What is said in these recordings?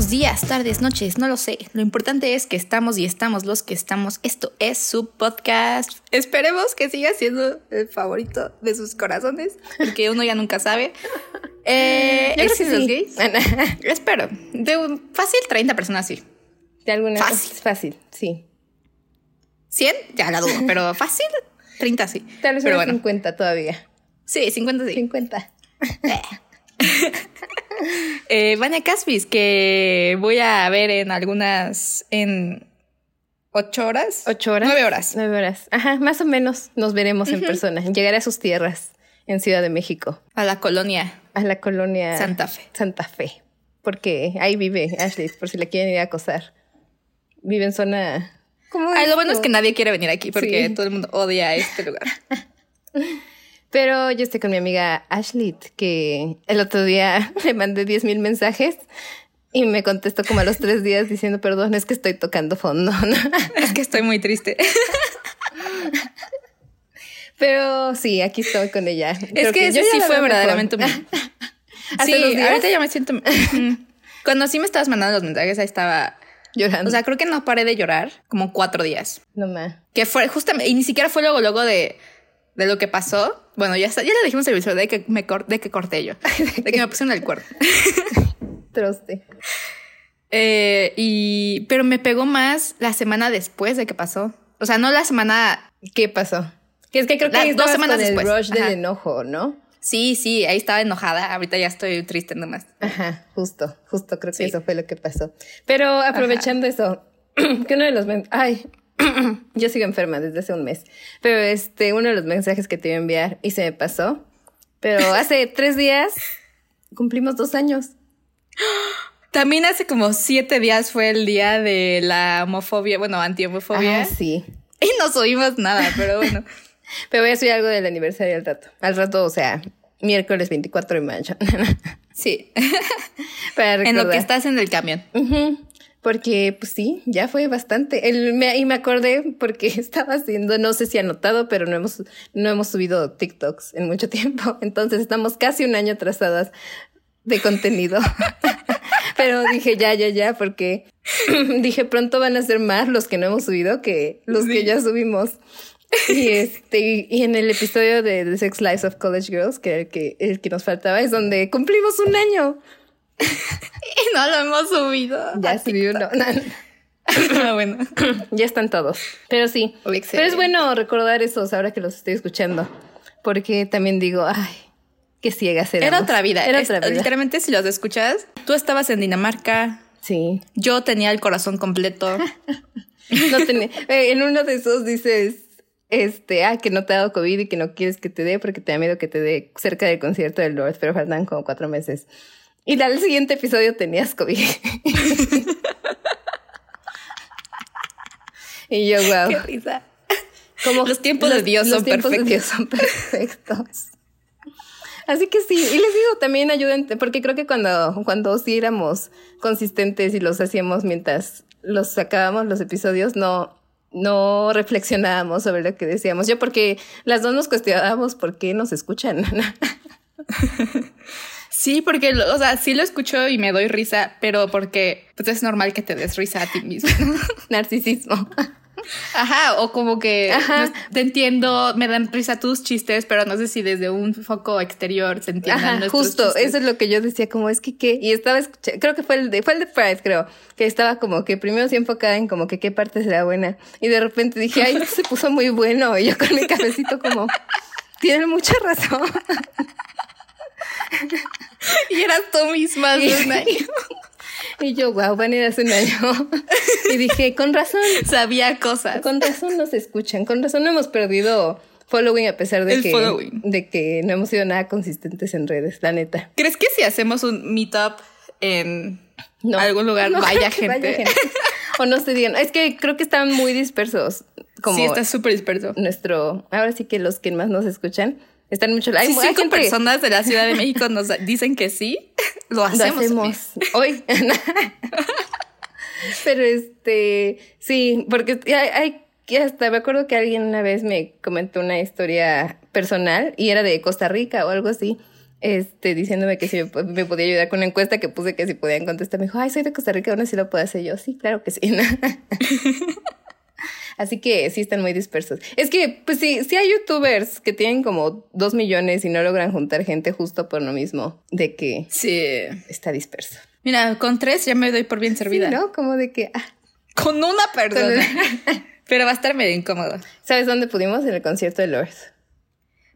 Buenos días, tardes, noches, no lo sé. Lo importante es que estamos y estamos los que estamos. Esto es su podcast. Esperemos que siga siendo el favorito de sus corazones, porque uno ya nunca sabe. Eh, Yo creo que ¿existen los sí. gays? Espero. De fácil 30 personas sí. De alguna Fácil. es fácil, sí. 100, ya la dudo, pero fácil 30 sí. Tal vez pero bueno. 50 todavía. Sí, 50 sí. 50. Eh, Vania Caspis, que voy a ver en algunas, en ocho horas. ¿Ocho horas? Nueve horas. Nueve horas. Ajá, más o menos nos veremos en persona. Llegaré a sus tierras en Ciudad de México, A la colonia a la colonia Santa Fe. Santa Fe. Porque ahí vive Ashley, por si la quieren ir a acosar. Vive en zona. ¿Cómo Ay, lo bueno es que nadie quiere venir aquí porque Sí. todo el mundo odia este lugar. Pero yo estoy con mi amiga Ashley, que el otro día le mandé 10 mil mensajes y me contestó como a los tres días diciendo, perdón, es que estoy tocando fondo. es que estoy muy triste. Pero sí, aquí estoy con ella. es que yo sí fue verdaderamente mejor. humilde. ¿Hace Sí, ahorita ya me siento. Ujú. Cuando sí me estabas mandando los mensajes, ahí estaba. Llorando. O sea, creo que no paré de llorar como cuatro días. no más. Que fue justamente, y ni siquiera fue luego, luego de, de lo que pasó. Bueno, ya, está- ya le dijimos el episodio de que me cor- de que corté yo, de que me pusieron el cuerno. Troste. Eh, y, pero me pegó más la semana después de que pasó. O sea, no la semana. ¿Qué pasó? Que es que creo que Las dos semanas con el después. rush del enojo, ¿no? Sí, sí, ahí estaba enojada. Ahorita ya estoy triste nomás. Ajá, justo, justo creo que Sí. eso fue lo que pasó. Pero aprovechando eso, que uno de los ay, yo sigo enferma desde hace un mes, pero este, uno de los mensajes que te iba a enviar y se me pasó, pero hace tres días cumplimos dos años. También hace como siete días fue el día de la homofobia, bueno, anti-homofobia. Ah, sí. Y no subimos nada, pero bueno. Pero voy a subir algo del aniversario al rato. Al rato, o sea, miércoles 24 de mayo. Sí. Para en lo que estás en el camión. Ujú, Porque, pues sí, ya fue bastante. El, me- y me acordé porque estaba haciendo, no sé si anotado, pero no hemos, no hemos subido TikToks en mucho tiempo. Entonces estamos casi un año atrasadas de contenido. pero dije ya, ya, ya, porque dije pronto van a ser más los que no hemos subido que los que ya subimos. Y este, y en el episodio de The Sex Lives of College Girls, que era el que, el que nos faltaba, es donde cumplimos un año. Y no lo hemos subido. Ya subí uno. Ah, bueno. Ya están todos. Pero sí. Uy, Pero excelente. es bueno recordar esos ahora que los estoy escuchando. Porque también digo, ay, qué ciegas éramos. Era otra vida. Era Es- otra vida. Literalmente, si los escuchas, tú estabas en Dinamarca, Sí. yo tenía el corazón completo. No tenía- eh, en uno de esos dices, este, ah, que no te ha dado COVID y que no quieres que te dé porque te da miedo que te dé cerca del concierto del Lord, pero faltan como cuatro meses. Y al siguiente episodio tenías COVID. y yo, wow. Qué risa. Como Los tiempos de Dios los son tiempos de perfectos. Dios son perfectos. Así que sí, y les digo, también ayuden, porque creo que cuando, cuando sí éramos consistentes y los hacíamos mientras los sacábamos los episodios, no, no reflexionábamos sobre lo que decíamos. Yo porque las dos nos cuestionábamos por qué nos escuchan. Sí, porque, o sea, sí lo escucho y me doy risa, pero porque pues es normal que te des risa a ti mismo. Narcisismo. Ajá, o como que Ajá. no- te entiendo, me dan risa tus chistes, pero no sé si desde un foco exterior se entiendan Ajá, justo, chistes. eso es lo que yo decía, como es que qué, y estaba escuchando, creo que fue el de, fue el de Pride, creo, que estaba como que primero sí enfocada en como que qué parte será buena, y de repente dije, ay, esto se puso muy bueno, y yo con mi cafecito como, tienen mucha razón. Y eras tú misma hace un año. Y yo, wow, van a ir hace un año. Y dije, con razón, Sabía cosas. con razón nos escuchan, con razón no hemos perdido following a pesar de El que, following. de que no hemos sido nada consistentes en redes, la neta. ¿Crees que si hacemos un meetup en No. algún lugar No vaya, creo que gente? O no se digan. Es que creo que están muy dispersos. Como Sí, está súper disperso. nuestro. Ahora sí que los que más nos escuchan están mucho. Hay, Si hay cinco gente- personas de la Ciudad de México nos dicen que sí, lo Lo hacemos. hacemos hoy. Pero este, sí, porque hay, hay que hasta me acuerdo que alguien una vez me comentó una historia personal y era de Costa Rica o algo así. este, diciéndome que si me podía ayudar con una encuesta que puse que si podían contestar. Me dijo, ay, soy de Costa Rica, aún así lo puedo hacer yo. Sí, claro que sí. Así que sí están muy dispersos. Es que, pues sí, sí hay youtubers que tienen como dos millones y no logran juntar gente justo por lo mismo de que Sí. está disperso. Mira, con tres ya me doy por bien servida. Sí, ¿no? Como de que, ah, Con una persona. Pero va a estar medio incómodo. ¿sabes dónde pudimos? En el concierto de Lord.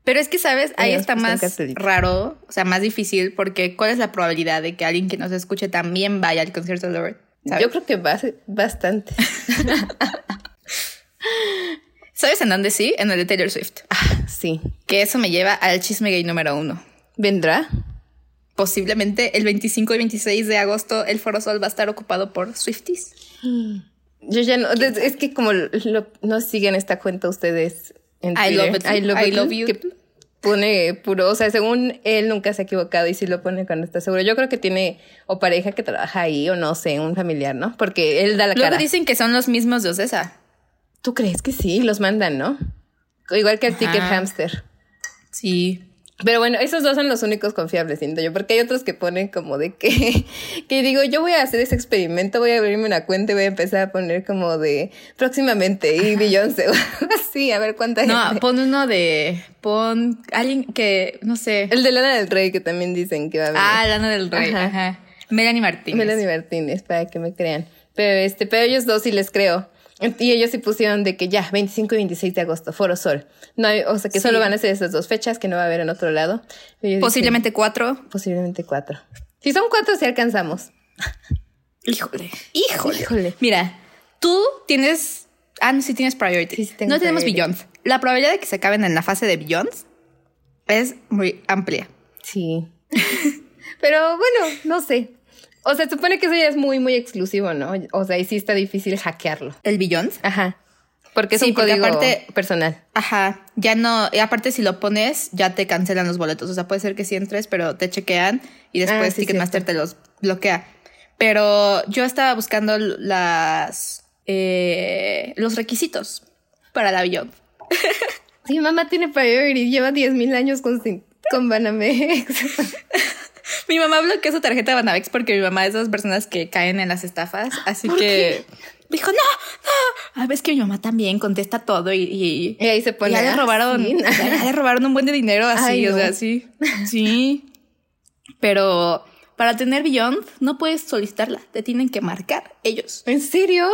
Pero es que, ¿sabes? Ahí nos está más raro, o sea, más difícil, porque ¿cuál es la probabilidad de que alguien que nos escuche también vaya al concierto de Lord? ¿Sabes? Yo creo que va bastante. ¿Sabes en dónde sí? En el de Taylor Swift. Ah, sí. Que eso me lleva al chisme gay número uno. ¿Vendrá? Posiblemente el 25 y 26 de agosto el Foro Sol va a estar ocupado por Swifties. Yo ya no, es que como lo- no siguen esta cuenta ustedes en I Twitter. love it. I love you. Que pone puro, o sea, según él nunca se ha equivocado y sí lo pone cuando está seguro. Yo creo que tiene o pareja que trabaja ahí o no sé, un familiar, ¿no? Porque él da la Luego cara. dicen que son los mismos de Ocesa. ¿Tú crees que sí? Los mandan, ¿no? Igual que el ticket Ajá. hamster. Sí. Pero bueno, esos dos son los únicos confiables, siento yo, porque hay otros que ponen como de que, que digo, yo voy a hacer ese experimento, voy a abrirme una cuenta y voy a empezar a poner como de próximamente y Beyoncé, o así, a ver cuánta No, gente. pon uno de. Pon alguien que. No sé. El de Lana del Rey, que también dicen que va a venir. Ah, Lana del Rey. Ajá. Ajá. Melanie Martínez. Melanie Martínez, para que me crean. Pero este, pero ellos dos sí les creo. Y ellos sí pusieron de que ya, 25 y 26 de agosto, Foro Sol. No hay, o sea, que Sí. solo van a ser esas dos fechas, que no va a haber en otro lado. Posiblemente cuatro. posiblemente cuatro. Si son cuatro, sí alcanzamos. Híjole. Híjole. Híjole. Mira, tú tienes. Ah, no, sí tienes priority. Sí, sí tengo no tenemos. Beyond. La probabilidad de que se acaben en la fase de Beyond es muy amplia. Sí. Pero bueno, no sé. O sea, supone que eso ya es muy, muy exclusivo, ¿no? O sea, y sí está difícil hackearlo. El Beyond. Ajá. Porque es Sí, un porque código aparte- personal. Ajá, ya no, y aparte si lo pones, ya te cancelan los boletos. O sea, puede ser que sí entres, pero te chequean y Ah, después sí, Ticketmaster te los bloquea. Pero yo estaba buscando las eh, los requisitos para la Beyond. Sí, mamá tiene priority, lleva 10.000 años con, con Banamex. Mi mamá bloqueó su tarjeta de Banamex porque mi mamá es de esas personas que caen en las estafas. Así que dijo, no, no. A ver, es que mi mamá también contesta todo y, y, Y ahí se pone. ya le ah, robaron, sí. ya, ya le robaron un buen de dinero así, Ay, o sea, sí. Sí. Pero para tener Beyond no puedes solicitarla, te tienen que marcar ellos. ¿En serio?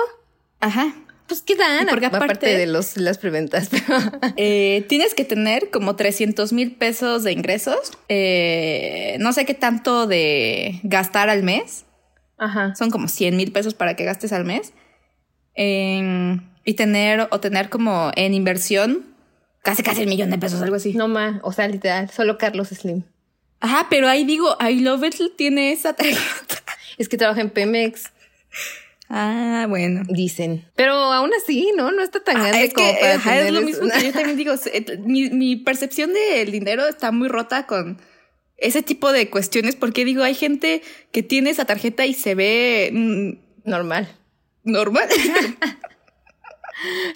Ajá. Pues qué dan, Porque aparte, aparte- de los, las preventas. Eh, tienes que tener como 300 mil pesos de ingresos. Eh, no sé qué tanto de gastar al mes. Ajá. Son como 100 mil pesos para que gastes al mes. Y tener o tener como en inversión casi casi el millón de pesos, algo así. No más, o sea, literal, solo Carlos Slim. Ajá, pero ahí digo, I Love It tiene esa tarjeta. Es que trabaja en Pemex, Ah, bueno. dicen. Pero aún así, ¿no? No está tan Ah, grande es como que para ajá, es lo mismo que yo también digo. se- Mi, mi percepción del dinero está muy rota con ese tipo de cuestiones porque digo, hay gente que tiene esa tarjeta y se ve mm, Normal. normal.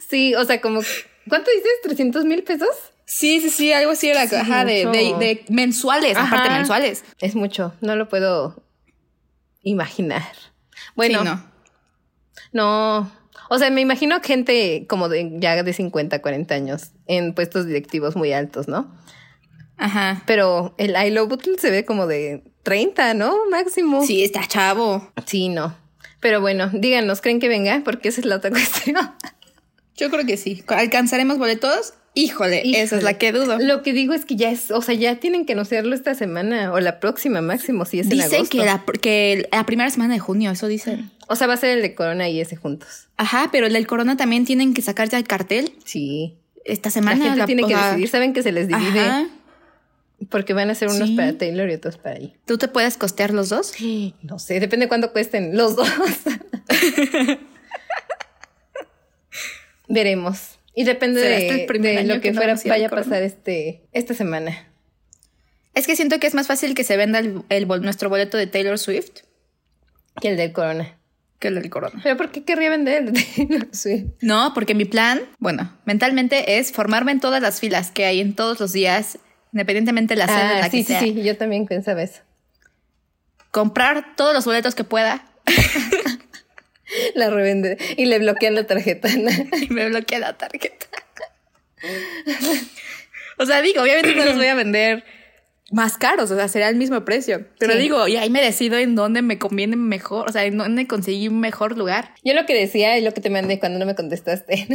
Sí, o sea, como... ¿Cuánto dices? ¿300 mil pesos? sí, sí, sí, algo así era, Sí, ajá, de, de, mucho. de mensuales, aparte mensuales. Es mucho, no lo puedo imaginar. Bueno, Sí, no. No. O sea, me imagino gente como de ya de 50, 40 años en puestos directivos muy altos, ¿no? Ajá. Pero el I Love se ve como de 30, ¿no? Máximo. Sí, está chavo. Sí, no. Pero bueno, díganos, ¿creen que venga? Porque esa es la otra cuestión. Yo creo que sí. ¿Alcanzaremos boletos? Híjole, esa es la que dudo. Lo que digo es que ya es, o sea, ya tienen que anunciarlo esta semana o la próxima máximo, si es en Dicen agosto. que la, que la primera semana de junio, eso dicen. O sea, va a ser el de Corona y ese juntos. Ajá, pero el del corona también tienen que sacar ya el cartel Sí. esta La semana. gente la- tiene que sea, decidir, saben que se les divide Ajá. porque van a ser unos Sí. para Taylor y otros para ahí. ¿Tú te puedes costear los dos? No sé, depende de cuánto cuesten los dos. Veremos. Y depende de, el de lo que fuera vaya a pasar este esta semana. Es que siento que es más fácil que se venda el, el nuestro boleto de Taylor Swift Que el del Corona. que el del corona. Pero ¿por qué querría vender Taylor Swift? No, porque mi plan, bueno, mentalmente es formarme en todas las filas que hay en todos los días independientemente de la en Ah, la sí, que sí, sea. sí, yo también pensaba eso. Comprar todos los boletos que pueda La revende y le bloquean la tarjeta. y me bloquea la tarjeta. o sea, digo, obviamente no los voy a vender más caros, o sea, será el mismo precio. Pero Sí. digo, y ahí me decido en dónde me conviene mejor, o sea, en dónde conseguí un mejor lugar. Yo lo que decía y lo que te mandé cuando no me contestaste,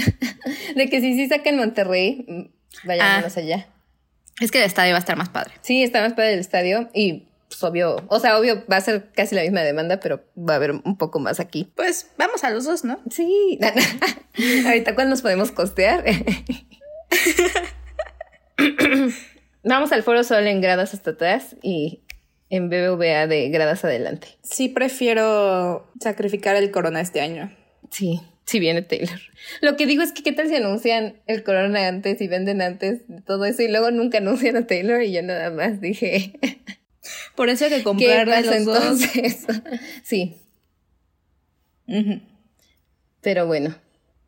de que si sí sacan Monterrey, mm, vayámonos Ah. allá. Es que el estadio va a estar más padre. Sí, está más padre el estadio y pues, obvio, o sea, obvio va a ser casi la misma demanda, pero va a haber un poco más aquí. Pues vamos a los dos, ¿no? Sí. Ahorita cuándo nos podemos costear. Vamos al Foro Sol en gradas hasta atrás y en BBVA de gradas adelante. Sí, prefiero sacrificar el corona este año. Sí, sí viene Taylor. Lo que digo es que qué tal si anuncian el corona antes y venden antes de todo eso y luego nunca anuncian a Taylor y yo nada más dije, Por eso hay que ¿qué comprar de pasa los dos. entonces? sí, pero bueno.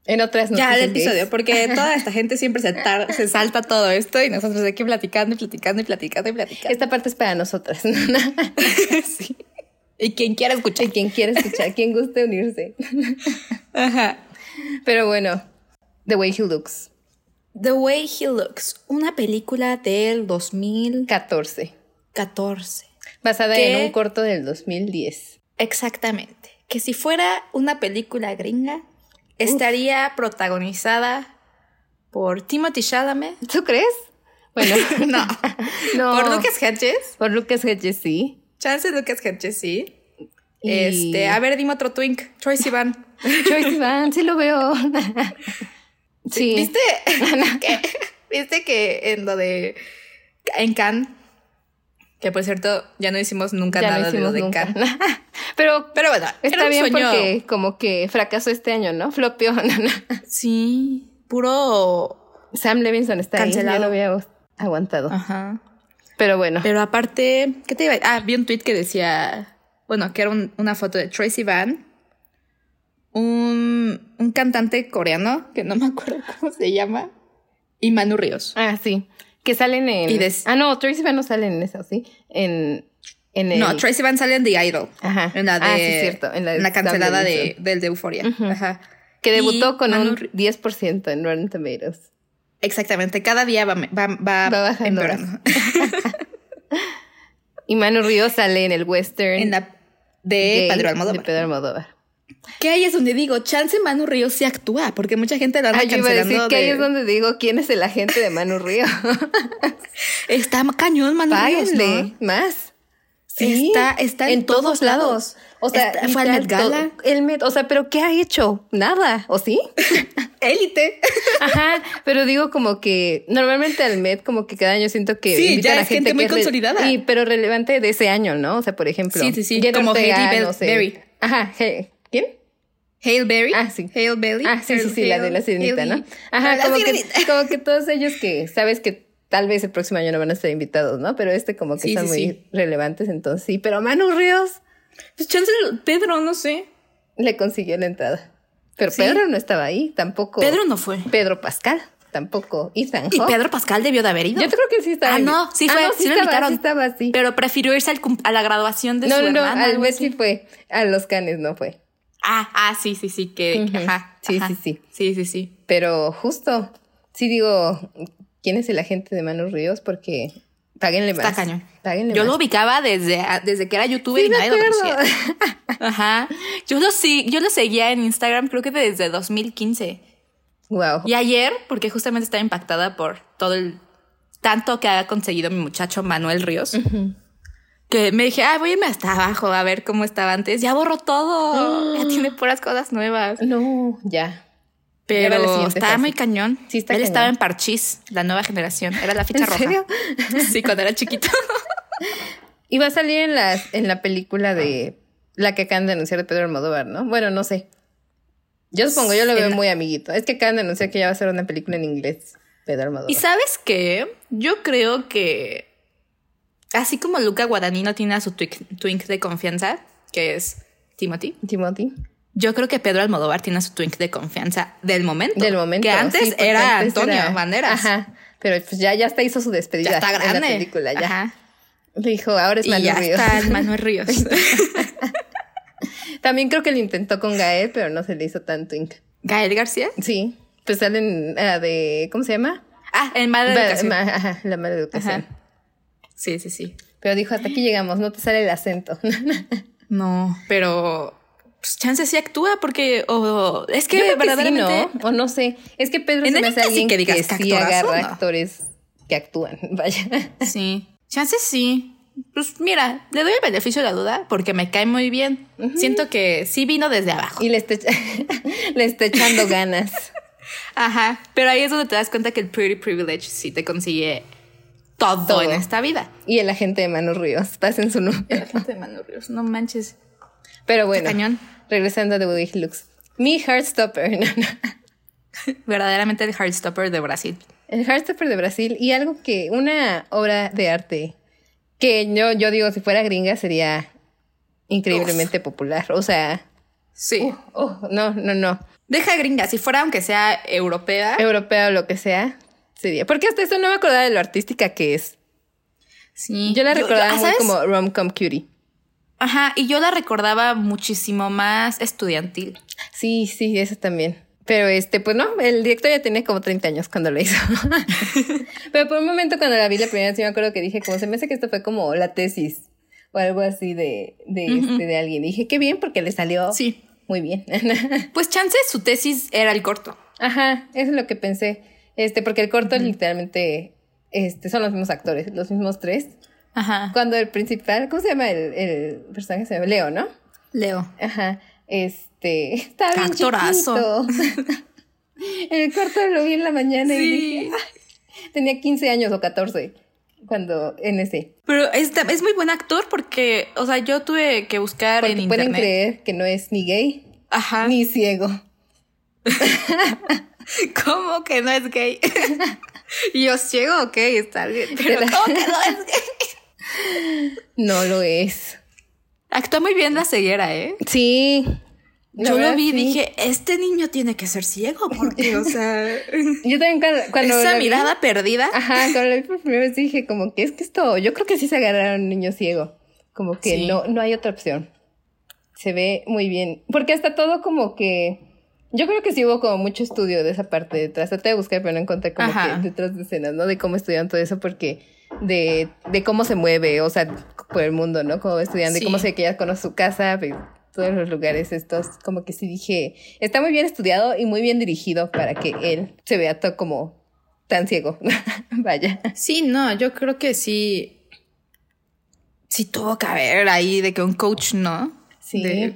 En otras Ya el noticias episodio, gays. porque toda esta gente siempre se, tar- se salta todo esto y nosotros aquí platicando y platicando y platicando y platicando. Esta parte es para nosotras. sí. Y quien quiera escuchar. Y quien quiere escuchar, quien guste unirse. Ajá. Pero bueno, The Way He Looks, The Way He Looks, una película del 2014. 14. Basada en un corto del 2010. Exactamente. Que si fuera una película gringa, estaría protagonizada por Timothy Chalamet. ¿Tú crees? Bueno, No. no. Por Lucas Hedges. Por Lucas Hedges, sí. Chance Lucas Hedges, sí. Y- Este, a ver, dime otro twink. Troy Sivan. Joyce Van, sí lo veo. sí. ¿Viste? ¿Viste que en lo de. En Cannes. Que por cierto, ya no hicimos nunca Ya nada hicimos de lo de nunca. Cannes. Pero Pero bueno, está bien sueño. porque como que fracasó este año, ¿no? Flopió. Sí, puro. Sam Levinson está ahí. Cancelado. Ya lo había aguantado. Ajá. Pero bueno. Pero aparte, ¿qué te iba a Ah, vi un tweet que decía, bueno, que era un- una foto de Tracy Van, un, un cantante coreano, que no me acuerdo cómo se llama, y Manu Ríos. Ah, sí. Que salen en. Des- Ah, no, Tracy Van no sale en eso, ¿sí? En. En el... No, Tracy Van sale en The Idol. Ajá. En la de, Ah, sí, cierto. En la, de cancelada de, del de Euphoria. Ajá. Que Y debutó con Manu un Ri- 10% en Rotten Tomatoes. Exactamente, cada día va, va, va, Va bajando. Y Manu Ríos sale en el western. en la de Pedro De Almodóvar. Pedro Almodóvar. Que ahí es donde digo, chance Manu Ríos sí actúa, porque mucha gente lo anda Ah, yo iba a decir que ahí es donde digo quién es el agente de Manu Ríos. Está cañón Manu Ríos, ¿no? más. Sí, Está- está en todos lados. O sea, Está- fue al Met Gala. El Met, o sea, pero ¿qué ha hecho? Nada, ¿o sí? Élite. Ajá, pero digo como que normalmente al Met como que cada año siento que Sí, invitan ya a es gente gente muy que es re- consolidada. y pero relevante de ese año, ¿no? O sea, por ejemplo, Sí, sí, sí, como Hailey no sé. Berry. Ajá, He- ¿quién? Hale Berry. Ah, sí. Hale Berry. Ah, sí, sí, sí, la de la sirenita, ¿no? Ajá, La como que, como que todos ellos que sabes que tal vez el próximo año no van a ser invitados, ¿no? Pero este como que Sí, muy sí. relevantes, entonces sí. Pero Manu Ríos Pues chance Pedro, no sé. le consiguió la entrada. Pero. Pedro no estaba ahí, tampoco. Pedro no fue. Pedro Pascal, tampoco. Ethan Y. Pedro Pascal debió de haber ido. Yo creo que sí estaba. Ah, ahí. no, sí Ah, fue, no, sí lo estaba, invitaron. sí estaba, sí. Pero prefirió irse al a la graduación de no, su no, no, hermana. al algo Met así. sí fue. A los canes no fue. Ah, ah, sí, sí, sí, que, ajá. Sí, ajá. sí, sí. Sí, sí, sí. Pero justo, sí digo, ¿quién es el agente de Manu Ríos? Porque páguenle más. Está cañón. Páguenle Yo más. lo ubicaba desde, desde que era youtuber Sí, y nadie lo conocía. Ajá. Yo lo, sí, yo lo seguía en Instagram creo que desde 2015. Wow. Y ayer, porque justamente estaba impactada por todo el tanto que ha conseguido mi muchacho Manuel Ríos, que me dije, ah, voy a irme hasta abajo a ver cómo estaba antes. Ya borró todo. Ya tiene puras cosas nuevas. No, ya. Pero estaba fase. muy cañón. Sí, está Él cañón. estaba en Parchís, la nueva generación. Era la ficha ¿En roja. serio? Sí, cuando era chiquito. Y va a salir en la, en la película de la que acaban de anunciar de Pedro Almodóvar, ¿no? Bueno, no sé. Yo supongo, yo lo veo En la- muy amiguito. Es que acaban de anunciar que ya va a ser una película en inglés, Pedro Almodóvar. ¿Y sabes qué? Yo creo que así como Luca Guadagnino tiene a su twink, twink de confianza, que es Timothy, Timothy. yo creo que Pedro Almodóvar tiene a su twink de confianza del momento. Del momento. Que antes sí, era antes Antonio era- Banderas. Ajá. Pero pues ya, ya hasta hizo su despedida Ya está grande. en la película, ya. Ajá. Dijo, ahora es Y Manu ya Ríos. está Manuel Ríos. También creo que lo intentó con Gael, pero no se le hizo tan twink. Gael García. Sí, pues salen ah, de, ¿cómo se llama? Ah, en Mala Educación. ma- ajá, la mala educación. Ajá. Sí, sí, sí. Pero dijo, hasta aquí llegamos, no te sale el acento. No, pero pues, chance sí actúa porque o es que Yo creo que sí, verdaderamente ¿no? O no sé. Es que Pedro se me hace sí alguien que digas que sí agarra ¿no? actores que actúan. Vaya. sí. Chance sí. Pues mira, le doy el beneficio de la duda porque me cae muy bien. Siento que sí vino desde abajo. Y le está, le está echando ganas. Ajá. Pero ahí es donde te das cuenta que el pretty privilege sí te consigue todo, Todo. en esta vida. Y el agente de Manu Ríos, pasen su número. La gente de Manu Ríos, no manches. Pero bueno, cañón. regresando a The Woody Looks. Mi Heartstopper. no, no. Verdaderamente el Heartstopper de Brasil. El Heartstopper de Brasil. Y algo que, una obra de arte que yo, yo digo, si fuera gringa sería increíblemente popular. O sea, Sí. oh, no, no, no. Deja gringa, si fuera aunque sea europea. Europea o lo que sea, sería. Porque hasta eso no me acordaba de lo artística que es. sí. Yo la recordaba ah, muy ¿sabes? como rom-com cutie. Ajá, y yo la recordaba muchísimo más estudiantil. Sí, sí, eso también. Pero este, pues no, el director ya tenía como 30 años cuando lo hizo. Pero por un momento cuando la vi la primera vez, sí me acuerdo que dije, como se me hace que esto fue como la tesis o algo así de, de, este, de alguien. Y dije, qué bien, porque le salió Sí. muy bien. Pues chance su tesis era el corto. Ajá, eso es lo que pensé. Este, porque el corto literalmente, este, son los mismos actores, los mismos tres. Ajá. Cuando el principal, ¿cómo se llama el, el personaje? Se llama Leo, ¿no? Leo. Ajá. Este, está bien Actorazo. En el corto lo vi en la mañana y dije, "Ay", tenía 15 años o 14 cuando en ese. Pero es, es muy buen actor porque, o sea, yo tuve que buscar Porque en pueden internet. creer que no es ni gay Ajá. ni ciego. ¿Cómo que no es gay? y yo ciego, ok, está bien. Pero ¿cómo que no es gay? No lo es. Actúa muy bien la ceguera, ¿eh? Sí. Yo lo vi y sí. dije, este niño tiene que ser ciego porque, o sea, Yo también cuando, cuando esa vi- mirada perdida. Ajá, cuando la vi por primera vez dije como que es que esto, yo creo que sí se agarraron a un niño ciego. Como que Sí. no, no hay otra opción. Se ve muy bien. Porque hasta todo como que. Yo creo que sí hubo como mucho estudio de esa parte detrás. Traté de buscar, pero no encontré como Ajá. que detrás de escenas, ¿no? De cómo estudian todo eso, porque de, de cómo se mueve, o sea, por el mundo, ¿no? Cómo estudian, de Sí. cómo se que ella conoce su casa, todos los lugares estos, como que sí dije, está muy bien estudiado y muy bien dirigido para que él se vea todo como tan ciego. Vaya. Sí, no, yo creo que sí. Sí tuvo que haber ahí de que un coach, ¿no? Sí. De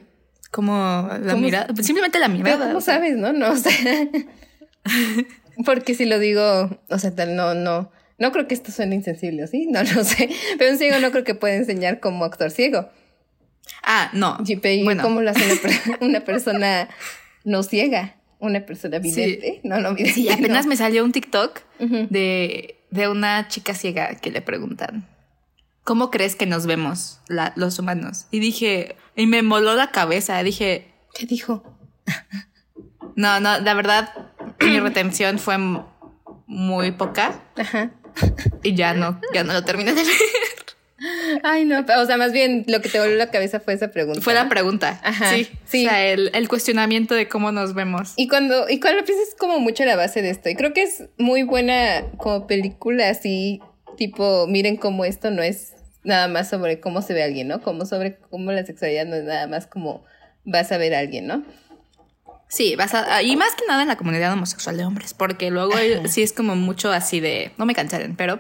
como la ¿Cómo- mirada. Simplemente la mirada. ¿cómo sabes, no? No, o sea, porque si lo digo, o sea, tal, no, no, no creo que esto suene insensible, ¿sí? No lo sé. Pero un ciego no creo que pueda enseñar cómo actuar ciego. Ah, no. Y pero Bueno. ¿cómo lo hace una, per- una persona no ciega? Una persona vidente. No, no vidente. Sí, apenas no. me salió un TikTok de, de una chica ciega que le preguntan, ¿cómo crees que nos vemos la- los humanos? Y dije, y me moló la cabeza, dije, ¿Qué dijo? no, no, la verdad, mi retención fue muy poca Ajá. y ya no, ya no lo terminé de leer. Ay, no. O sea, más bien lo que te volvió la cabeza fue esa pregunta. Fue la pregunta. Ajá, Sí, sí. O sea, el, el cuestionamiento de cómo nos vemos. Y cuando, y cuando piensas es como mucho la base de esto. Y creo que es muy buena como película así, tipo, miren cómo esto no es nada más sobre cómo se ve alguien, ¿no? Como sobre cómo la sexualidad no es nada más como vas a ver a alguien, ¿no? Sí, basada, y más que nada en la comunidad homosexual de hombres, porque luego sí es como mucho así de, no me cancelen, pero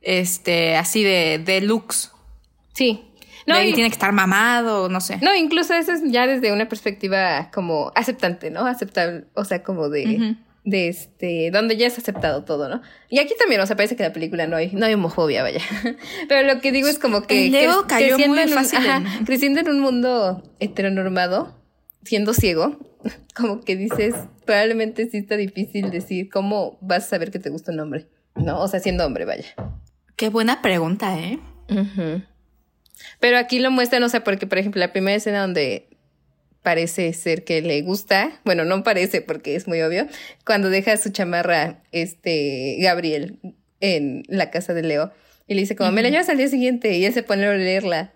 este, así de, de looks. Sí. No, No, y- tiene que estar mamado, no sé. No, incluso eso es ya desde una perspectiva como aceptante, ¿no? Aceptable, o sea, como de. De este, donde ya es aceptado todo, ¿no? Y aquí también, o sea, parece que en la película no hay, no hay homofobia, vaya. Pero lo que digo es como que, Leo cayó creciendo muy en un- fácil ajá, en- creciendo en un mundo heteronormado, siendo ciego, como que dices, probablemente sí está difícil decir cómo vas a saber que te gusta un hombre, ¿no? O sea, siendo hombre, vaya. Qué buena pregunta, ¿eh? Pero aquí lo muestran, o sea, porque, por ejemplo, la primera escena donde parece ser que le gusta, bueno, no parece porque es muy obvio, cuando deja su chamarra, este, Gabriel, en la casa de Leo, y le dice como, me la llevas al día siguiente, y él se pone a leerla.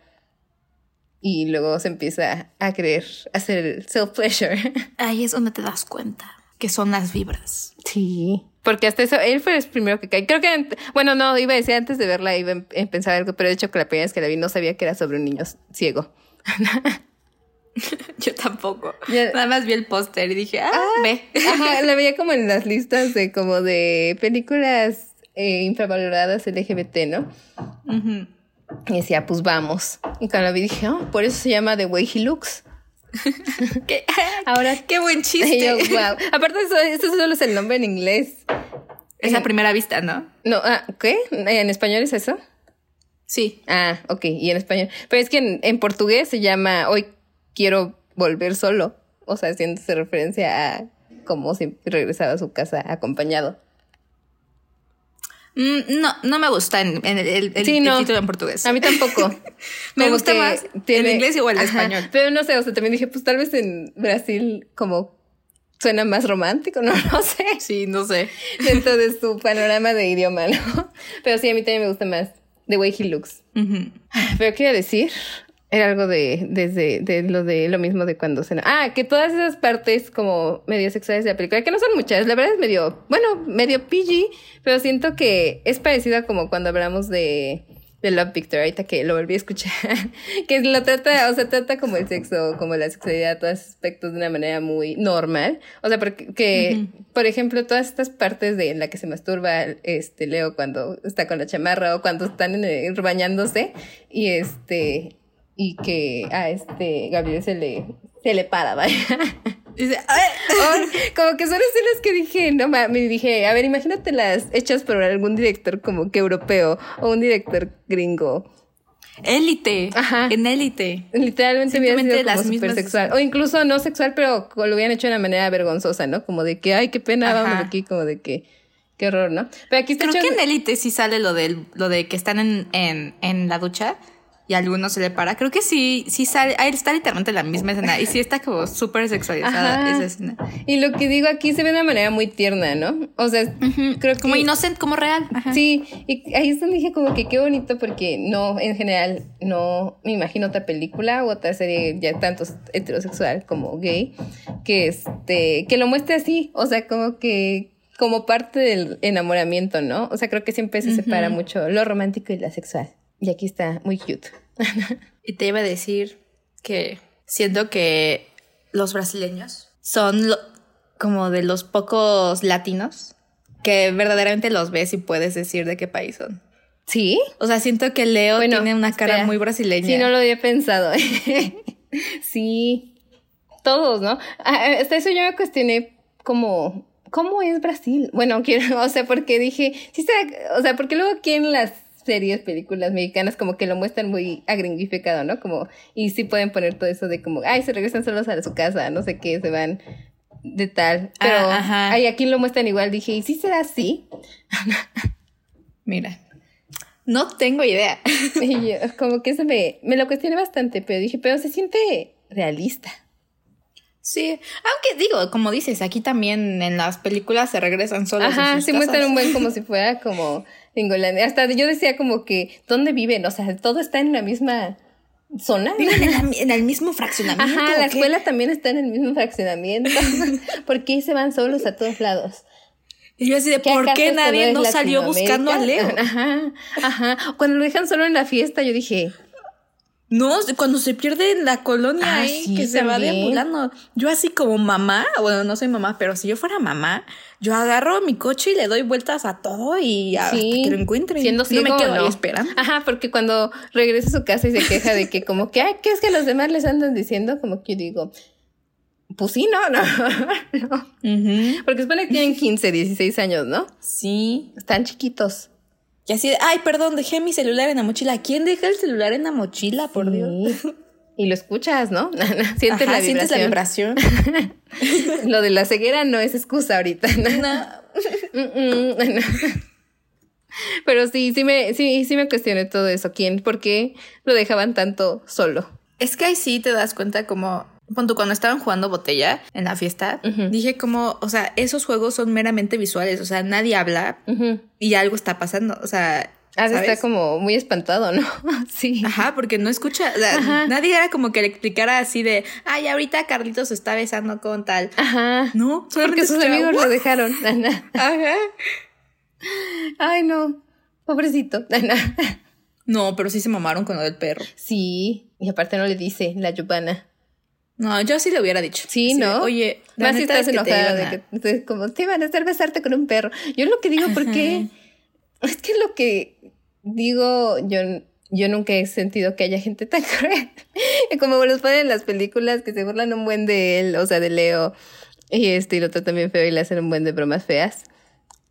Y luego se empieza a querer hacer el self-pleasure. Ahí es donde te das cuenta que son las vibras. Sí. Porque hasta eso, él fue el primero que cae. Creo que, bueno, no, iba a decir antes de verla, iba a pensar algo, pero de hecho que la primera vez que la vi no sabía que era sobre un niño ciego. Yo tampoco. Nada más vi el póster y dije, ah, Ah, ve. Ajá, la veía como en las listas de como de películas eh, infravaloradas LGBT, ¿no? Ujú. Y decía, pues vamos. Y cuando la vi dije, oh, por eso se llama The Way He Looks. ¿Qué? Ahora, Qué buen chiste. yo, wow. Aparte, eso, eso solo es el nombre en inglés. Es a primera vista, ¿no? No, ah, ¿qué? ¿En español es eso? Sí. Ah, ok, y en español. Pero es que en, en portugués se llama Hoy quiero volver solo. O sea, haciéndose referencia a cómo siempre regresaba a su casa acompañado. Mm, no, no me gusta en, en el, el- el- Sí, el no. título en portugués. A mí tampoco. Me Como gusta más el inglés o el Ajá, español. Pero no sé, o sea, también dije, pues tal vez en Brasil como suena más romántico, no, no sé. Sí, no sé. Dentro de su panorama de idioma, ¿no? Pero sí, a mí también me gusta más The Way He Looks. Ujú. Pero qué iba a decir, era algo de, desde, de lo de lo mismo de cuando se... Ah, que todas esas partes como medio sexuales de la película, que no son muchas, la verdad es medio, bueno, medio PG, pero siento que es parecida como cuando hablamos de, de Love Victor, ahorita que lo volví a escuchar, que lo trata, o sea, trata como el sexo, como la sexualidad, todos aspectos de una manera muy normal. O sea, porque, que, por ejemplo, todas estas partes de en la que se masturba este Leo cuando está con la chamarra o cuando están en el- bañándose y este y que a este Gabriel se le se le para, vaya. Dice, como que son escenas que dije, no mames, dije, a ver, imagínate las hechas por algún director como que europeo o un director gringo. Élite. Ajá. En élite. Literalmente hubiera sido como mismas- sexual. O incluso no sexual, pero lo hubieran hecho de una manera vergonzosa, ¿no? Como de que, ay, qué pena, Ajá. vamos aquí, como de que, qué horror, ¿no? Pero aquí está Creo hecho- que en élite sí sale lo del, lo de que están en, en, en la ducha y a alguno se le para. Creo que sí, sí sale, ahí está literalmente la misma escena. Y sí está como súper sexualizada Ajá. esa escena. Y lo que digo aquí se ve de una manera muy tierna, ¿no? O sea, creo que... Como inocente, como real. Ajá. Sí, y ahí es donde dije como que qué bonito porque no, en general, no me imagino otra película o otra serie ya tanto heterosexual como gay que este, que lo muestre así, o sea, como que como parte del enamoramiento, ¿no? O sea, creo que siempre se separa mucho lo romántico y lo sexual. Y aquí está muy cute. Y te iba a decir que siento que los brasileños son lo- como de los pocos latinos que verdaderamente los ves y puedes decir de qué país son. ¿Sí? O sea, siento que Leo Bueno, tiene una cara espera. muy brasileña. Sí, no lo había pensado. sí, todos, ¿no? Ah, Hasta eso yo me cuestioné como, ¿cómo es Brasil? Bueno, quiero, o sea, porque dije, sí está, o sea, porque luego aquí en las series, películas mexicanas como que lo muestran muy agringificado, ¿no? Como, y sí pueden poner todo eso de como, ay, se regresan solos a su casa, no sé qué, se van de tal. Pero Ah, ay, aquí lo muestran igual, dije, ¿y sí será así? Mira, no tengo idea. Y yo, como que eso me, me lo cuestioné bastante, pero dije, pero se siente realista. Sí, aunque digo, como dices, aquí también en las películas se regresan solos. a Ajá, sí muestran un buen como si fuera como Ingolandia. Hasta yo decía como que, ¿dónde viven? O sea, todo está en la misma zona. Viven en, la- en el mismo fraccionamiento. Ajá, ¿o la qué? escuela también está en el mismo fraccionamiento. ¿Por qué se van solos a todos lados? Y yo así de, ¿Qué ¿por qué nadie no salió buscando a Leo? Ajá, ajá. Cuando lo dejan solo en la fiesta, yo dije, No, cuando se pierde en la colonia Ah, ahí, sí, que se va deambulando. Yo así como mamá, bueno, no soy mamá, pero si yo fuera mamá, yo agarro mi coche y le doy vueltas a todo y hasta Sí, que lo encuentre. Siendo no me quedo ahí esperando. Ajá, porque cuando regresa a su casa y se queja de que como que, ay, ¿qué es que los demás les andan diciendo? Como que yo digo, pues sí, no, no. Porque supone que tienen 15, 16 años, ¿no? Sí. Están chiquitos. Y así de, ay, perdón, dejé mi celular en la mochila. ¿Quién deja el celular en la mochila, por Dios? Y lo escuchas, ¿no? Sientes Ajá, la sientes la vibración. vibración. Lo de la ceguera no es excusa ahorita. ¿no? No. Mm, mm, no. Pero sí, sí me, sí, sí me cuestioné todo eso. ¿Quién? ¿Por qué lo dejaban tanto solo? Es que ahí sí te das cuenta como cuando, cuando estaban jugando botella en la fiesta, dije como, o sea, esos juegos son meramente visuales, o sea, nadie habla y algo está pasando, o sea... Ah, está como muy espantado, ¿no? sí. Ajá, porque no escucha, o sea, nadie era como que le explicara así de, ay, ahorita Carlitos se está besando con tal. Ajá. No, porque sus amigos lo dejaron. Ajá. Ay, no. Pobrecito. no, pero sí se mamaron con lo del perro. Sí, y aparte no le dice la yupana. No, yo sí le hubiera dicho. Sí, ¿no? Oye, más si estás enojada de que como te iban a hacer besarte con un perro. Yo lo que digo, porque es que lo que digo, yo, yo nunca he sentido que haya gente tan cruel. como los ponen en las películas que se burlan un buen de él, o sea, de Leo, y este, y lo tratan bien feo y le hacen un buen de bromas feas.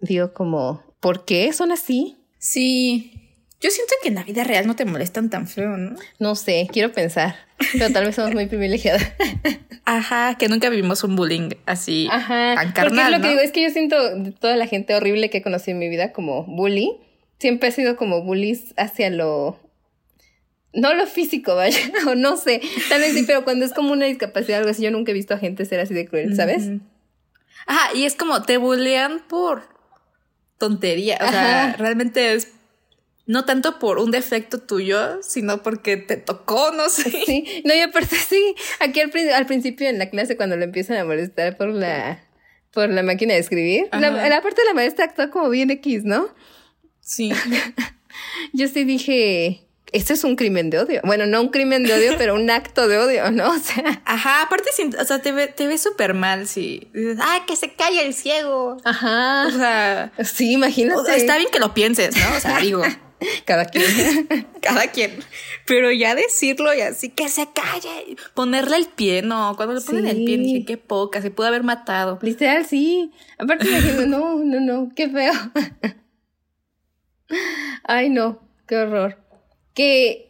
Digo como, ¿por qué son así? Sí, yo siento que en la vida real no te molestan tan feo, ¿no? No sé, quiero pensar. Pero tal vez somos muy privilegiadas. Ajá, que nunca vivimos un bullying así Ajá, tan carnal, Porque es lo que digo, es que yo siento toda la gente horrible que he conocido en mi vida como bully. Siempre ha sido como bullies hacia lo no lo físico, vaya, o no sé, tal vez sí, pero cuando es como una discapacidad o algo así, yo nunca he visto a gente ser así de cruel, ¿sabes? Ajá, y es como te bullean por tontería, o sea, realmente es no tanto por un defecto tuyo, sino porque te tocó, no sé. Sí, no, y aparte sí, aquí al, al principio en la clase cuando lo empiezan a molestar por la, por la máquina de escribir, la, la, parte de la maestra actúa como bien X, ¿no? Sí. Yo sí dije, esto es un crimen de odio. Bueno, no un crimen de odio, pero un acto de odio, ¿no? O sea. Ajá, aparte, o sea, te ves te ve súper mal si dices, ¡ay, que se calle el ciego! Ajá. O sea. Sí, imagínate. está bien que lo pienses, ¿no? O sea, digo. Cada quien. Cada quien. Pero ya decirlo y así que se calle. Ponerle el pie, no. Cuando le ponen el pie dije, qué poca, se pudo haber matado. Literal, sí. Aparte me no, no, no, qué feo. Ay, no, qué horror. Que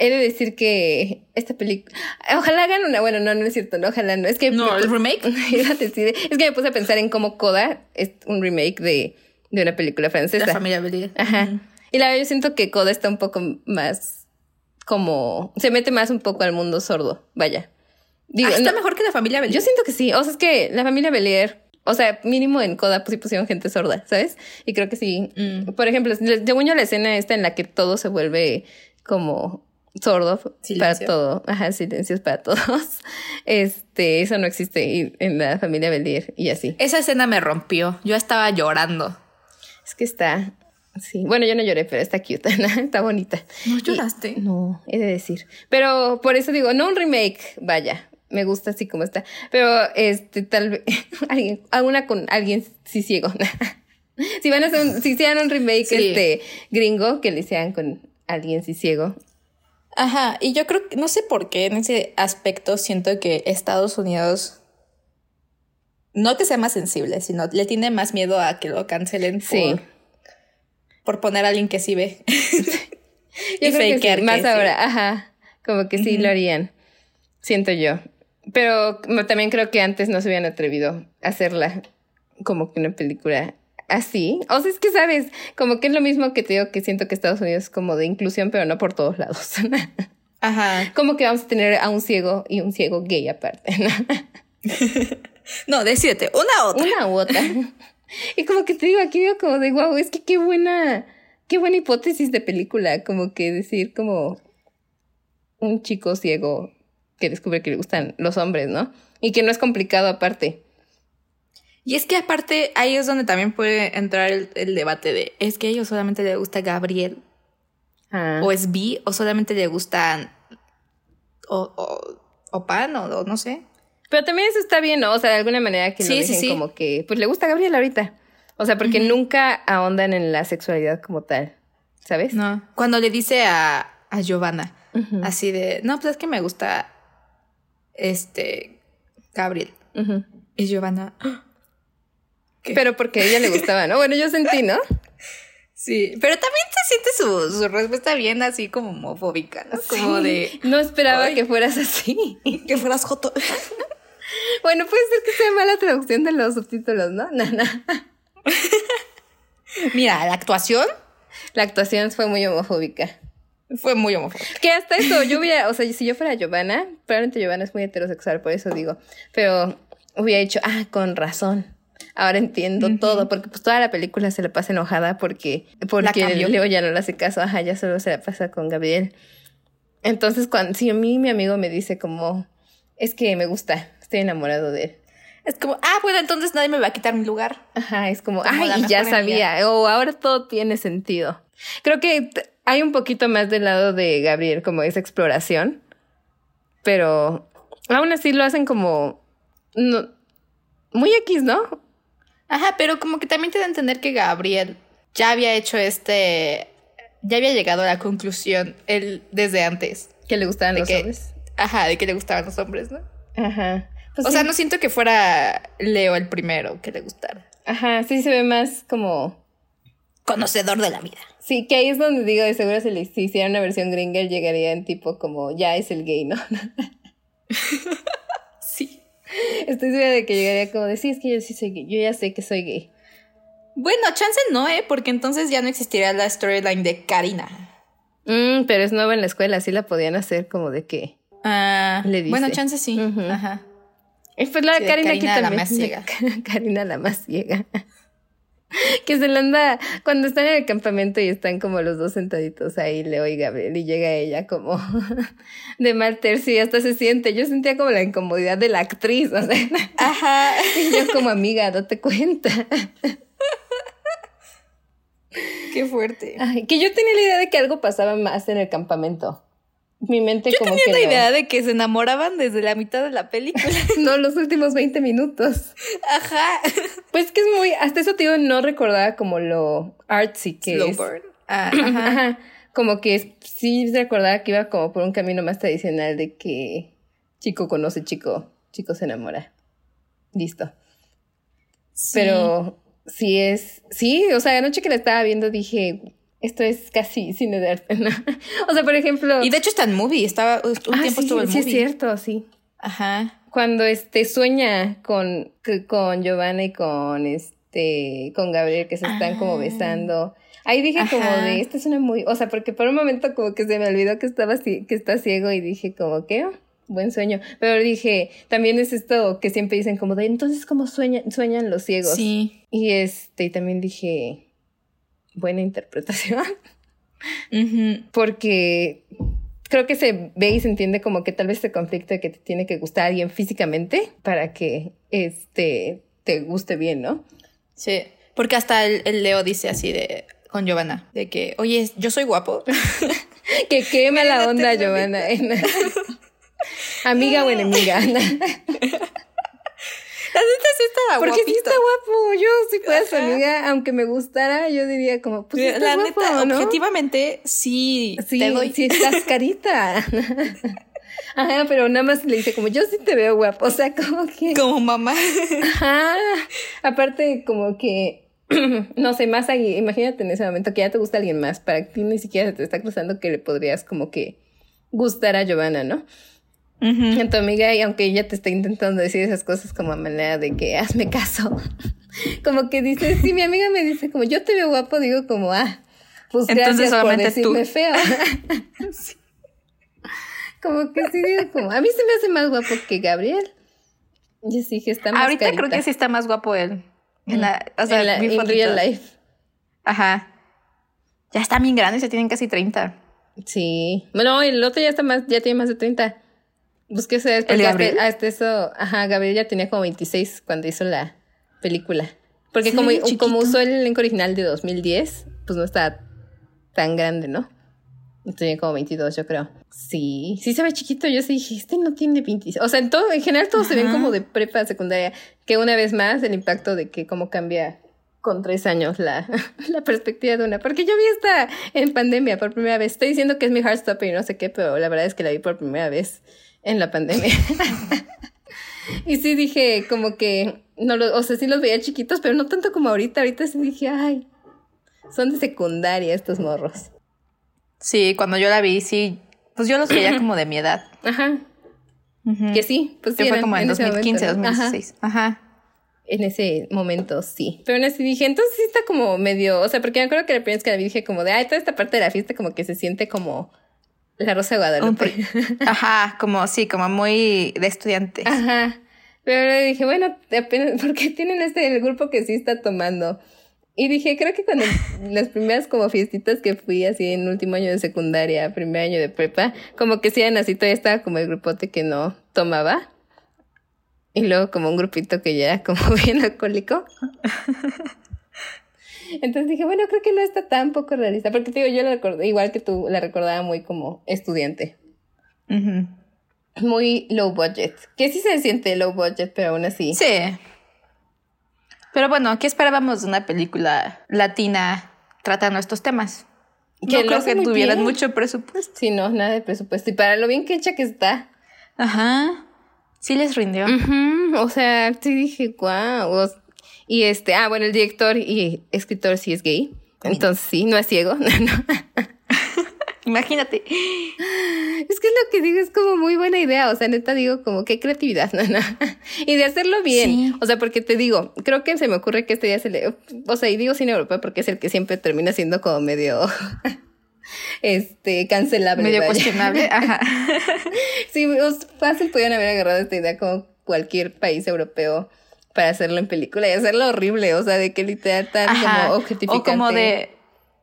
he de decir que esta película. Ojalá hagan una. Bueno, no, no es cierto, no, ojalá no. Es que. No, el remake. es que me puse a pensar en cómo Coda es un remake de, de una película francesa. La familia Bellier. Ajá. Y la verdad, yo siento que Coda está un poco más como. Se mete más un poco al mundo sordo. Vaya. Digo, ah, está mejor que la familia Belier. Yo siento que sí. O sea, es que la familia Belier. O sea, mínimo en Coda pues sí pusieron gente sorda, ¿sabes? Y creo que sí. Mm. Por ejemplo, según yo la escena esta en la que todo se vuelve como sordo para todo. Ajá, silencios para todos. Este, eso no existe en la familia Belier y así. Esa escena me rompió. Yo estaba llorando. Es que está, Sí, bueno, yo no lloré, pero está cute, está bonita. ¿No lloraste? no, he de decir. Pero por eso digo, no un remake, vaya, me gusta así como está. Pero este, tal vez, alguien, alguna con alguien sí ciego. si van a hacer un, si hicieran un remake este gringo, que le hicieran con alguien sí ciego. Ajá, y yo creo que, no sé por qué en ese aspecto siento que Estados Unidos no que sea más sensible, sino le tiene más miedo a que lo cancelen sí por poner a alguien que sí ve. y creo más ahora, ajá, como que sí lo harían, siento yo. Pero también creo que antes no se habían atrevido a hacerla como que una película así. O sea, es que sabes, como que es lo mismo que te digo que siento que Estados Unidos es como de inclusión, pero no por todos lados. Ajá. Como que vamos a tener a un ciego y un ciego gay aparte. No, decídete, una u otra. Una u otra. Y como que te digo, aquí digo como de wow, es que qué buena, qué buena hipótesis de película, como que decir como un chico ciego que descubre que le gustan los hombres, ¿no? Y que no es complicado aparte. Y es que aparte ahí es donde también puede entrar el, debate de, ¿es que a ellos solamente le gusta Gabriel? Ah. ¿O es bi? ¿O solamente le gustan o, o, o pan? O, no sé. Pero también eso está bien, ¿no? O sea, de alguna manera que lo dicen como que, pues le gusta Gabriel ahorita. O sea, porque nunca ahondan en la sexualidad como tal, ¿sabes? No. Cuando le dice a, a Giovanna, así de, no, pues es que me gusta este Gabriel. Y Giovanna. Pero porque a ella le gustaba, ¿no? Bueno, yo sentí, ¿no? Sí, pero también se siente su, su respuesta bien así como homofóbica, ¿no? Como de... No esperaba que fueras así. Que fueras joto. Bueno, puede ser que sea mala traducción de los subtítulos, ¿no? No. Mira, la actuación. La actuación fue muy homofóbica. Fue muy homofóbico. Que hasta eso, yo hubiera, o sea, si yo fuera Giovanna, probablemente Giovanna es muy heterosexual, por eso digo, pero hubiera dicho, ah, con razón. Ahora entiendo todo, porque pues toda la película se le pasa enojada porque, porque Leo ya no le hace caso, ajá, ya solo se la pasa con Gabriel. Entonces, cuando, si a mí mi amigo me dice como, es que me gusta, estoy enamorado de él. Es como, ah, bueno, entonces nadie me va a quitar mi lugar. Ajá, es como, ay, ya sabía, o ahora todo tiene sentido. Creo que hay un poquito más del lado de Gabriel, como esa exploración, pero aún así lo hacen como muy X, ¿no? Ajá, pero como que también te da a entender que Gabriel ya había hecho este, ya había llegado a la conclusión él desde antes. Que le gustaban los hombres. Ajá, de que le gustaban los hombres, ¿no? Ajá. Pues o sea, no siento que fuera Leo el primero que le gustara. Ajá, sí se ve más como conocedor de la vida. Sí, que ahí es donde digo, de seguro si le hiciera una versión gringa, llegaría en tipo como, ya es el gay, ¿no? sí. Estoy segura de que llegaría como de, sí, es que yo sí soy gay, yo ya sé que soy gay. Bueno, chance no, ¿eh? Porque entonces ya no existiría la storyline de Karina. Mm, pero es nueva en la escuela, sí la podían hacer como de que... Ah, le dice. bueno, chance sí. Ajá. pues la Karina, aquí también. La más ciega. Karina la más ciega. que se le anda, cuando están en el campamento y están como los dos sentaditos ahí, Leo y Gabriel, y llega ella como de mal tercio y hasta se siente, yo sentía como la incomodidad de la actriz, o sea, Ajá. y yo como amiga, date cuenta. Qué fuerte. que yo tenía la idea de que algo pasaba más en el campamento. Mi mente Yo como tenía la idea de que se enamoraban desde la mitad de la película. no, los últimos 20 minutos. Ajá. Pues que es muy, hasta eso tío no recordaba como lo artsy que Slow es. Burn. Ah, ajá. Como que sí recordaba que iba como por un camino más tradicional de que chico conoce chico, chico se enamora. Listo. Pero sí es, sí, o sea, anoche que la estaba viendo dije, esto es casi cine de arte, ¿no? o sea, por ejemplo. Y de hecho está en movie, estaba un ah, tiempo estuvo en sí, movie. Sí, es cierto, sí. Ajá. Cuando este sueña con, con Giovanna y con este con Gabriel que se están como ah. besando. Ahí dije como de, esta es una muy, o sea, porque por un momento como que se me olvidó que estaba que está ciego y dije como que buen sueño. Pero dije, también es esto que siempre dicen como de, entonces cómo sueñan, sueñan los ciegos. Sí. Y este, y también dije, buena interpretación. Porque creo que se ve y se entiende como que tal vez este conflicto de que te tiene que gustar alguien físicamente para que este te guste bien, ¿no? Sí, porque hasta el, Leo dice así de con Giovanna, de que, oye, yo soy guapo. que quema la onda, Giovanna. Amiga o enemiga. La neta sí estaba guapo. Porque sí está guapo. Yo, si fuera su amiga, aunque me gustara, yo diría como, pues La neta, objetivamente, sí, sí te doy. Sí, estás carita. Ajá, pero nada más le dice como, yo sí te veo guapo. O sea, como que... Como mamá. Ajá. Aparte, como que... no sé, más ahí, imagínate en ese momento que ya te gusta alguien más, para ti ni siquiera se te está cruzando que le podrías como que gustar a Giovanna, ¿no? Uh tu amiga, y aunque ella te está intentando decir esas cosas como a manera de que hazme caso, como que dice, si mi amiga me dice como yo te veo guapo, digo como, ah, pues Entonces, gracias por decirme feo. Como que sí digo como, a mí se me hace más guapo que Gabriel. Yo sí que está más Ahorita creo que sí está más guapo él. En la, o sea, en, real life. Ajá. Ya está bien grande, se tienen casi 30. Sí. Bueno, el otro ya está más, ya tiene más de 30. Búsquese después. ¿El Gabriel? Hasta, eso, ajá, Gabriel ya tenía como 26 cuando hizo la película. Porque como, como usó el elenco original de 2010, pues no está tan grande, ¿no? Tenía como 22, yo creo. Sí, sí se ve chiquito. Yo sí dije, este no tiene 26. O sea, en todo, en general todos se ven como de prepa secundaria. Que una vez más el impacto de que cómo cambia con tres años la, la perspectiva de una. Porque yo vi esta en pandemia por primera vez. Estoy diciendo que es mi Heartstopper y no sé qué, pero la verdad es que la vi por primera vez en la pandemia. y sí dije como que, no lo, o sea, sí los veía chiquitos, pero no tanto como ahorita. Ahorita sí dije, ay, son de secundaria estos morros. Sí, cuando yo la vi, sí, pues yo los veía como de mi edad. Ajá. Que sí, pues que fue como en, 2015, 2016. Ajá. En ese momento, sí. Pero aún así dije, entonces sí está como medio, o sea, porque me acuerdo que la primera vez que la vi dije como de, ay, toda esta parte de la fiesta como que se siente como La Rosa de Guadalupe. Ajá, como sí, como muy de estudiantes. Ajá. Pero dije, bueno, apenas, porque tienen este el grupo que sí está tomando. Y dije, creo que cuando las primeras como fiestitas que fui así en último año de secundaria, primer año de prepa, como que sí eran así, todavía estaba como el grupote que no tomaba. Y luego como un grupito que ya como bien alcohólico. Entonces dije, bueno, creo que no está tan poco realista, porque te digo, yo la recordé, igual que tú, la recordaba muy como estudiante. Muy low budget. Que sí se siente low budget, pero aún así. Sí. Pero bueno, ¿qué esperábamos de una película latina tratando estos temas? Que no creo que tuvieran mucho presupuesto. Sí, no, nada de presupuesto. Y para lo bien que hecha que está. Ajá. Sí les rindió. O sea, sí dije, wow. Y este, ah, bueno, el director y escritor sí es gay. Entonces sí, no es ciego. Imagínate. Es que es lo que digo, es como muy buena idea. O sea, neta digo, como qué creatividad, no, Y de hacerlo bien. O sea, porque te digo, creo que se me ocurre que este día se le. O sea, y digo cine europeo porque es el que siempre termina siendo como medio. este, cancelable. Medio cuestionable. Ajá. sí, fácil podían haber agarrado esta idea como cualquier país europeo para hacerlo en película y hacerlo horrible, o sea, de que literal tan como objetificante. O como de,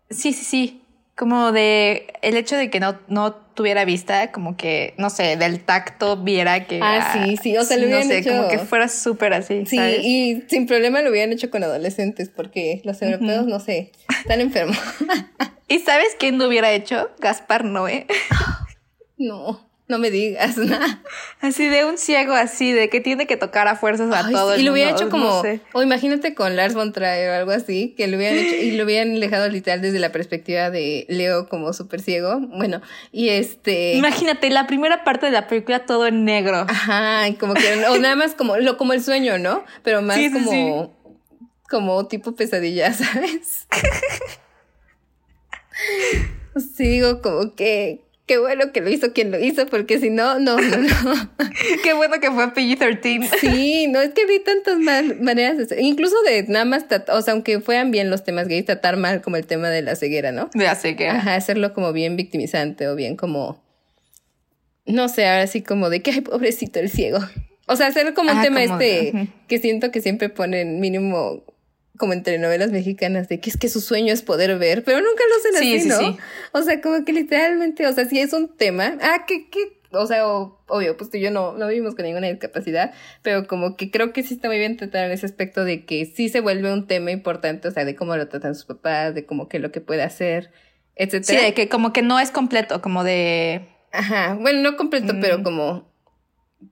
sí, sí, sí, como de el hecho de que no, no tuviera vista, como que, no sé, del tacto viera que... Ah, sí, sí, o sea, lo hubieran hecho... como que fuera súper así. Sí, y sin problema lo hubieran hecho con adolescentes, porque los europeos, no sé, están enfermos. ¿Y sabes quién lo hubiera hecho? Gaspar Noé. no no me digas nada. Así de un ciego así, de que tiene que tocar a fuerzas a todos. Y lo hubiera hecho como, o imagínate con Lars von Trier o algo así, que lo hubieran hecho, y lo hubieran dejado literal desde la perspectiva de Leo como súper ciego. Bueno, y este... Imagínate, la primera parte de la película todo en negro. Ajá, como que, o nada más como, lo, como el sueño, ¿no? Pero más como, como tipo pesadilla, ¿sabes? sí, digo como que Qué bueno que lo hizo quien lo hizo, porque si no, no, no, no. Qué bueno que fue PG-13. Sí, no, es que vi tantas maneras, incluso de nada más, o sea, aunque fueran bien los temas gays, tratar mal como el tema de la ceguera, ¿no? De la ceguera. Ajá, hacerlo como bien victimizante o bien como, no sé, ahora sí como de que, ay, pobrecito el ciego. O sea, hacer como un tema este, que siento que siempre ponen mínimo como entre novelas mexicanas de que es que su sueño es poder ver, pero nunca lo hacen así, sí, ¿no? Sí. O sea, como que literalmente, o sea, si es un tema, ah, que, que, o sea, obvio, pues tú y yo no, no vivimos con ninguna discapacidad, pero como que creo que sí está muy bien tratar en ese aspecto de que sí se vuelve un tema importante, o sea, de cómo lo tratan sus papás, de cómo que lo que puede hacer, etcétera. Sí, de que como que no es completo, como de... Ajá, bueno, no completo, pero mm. como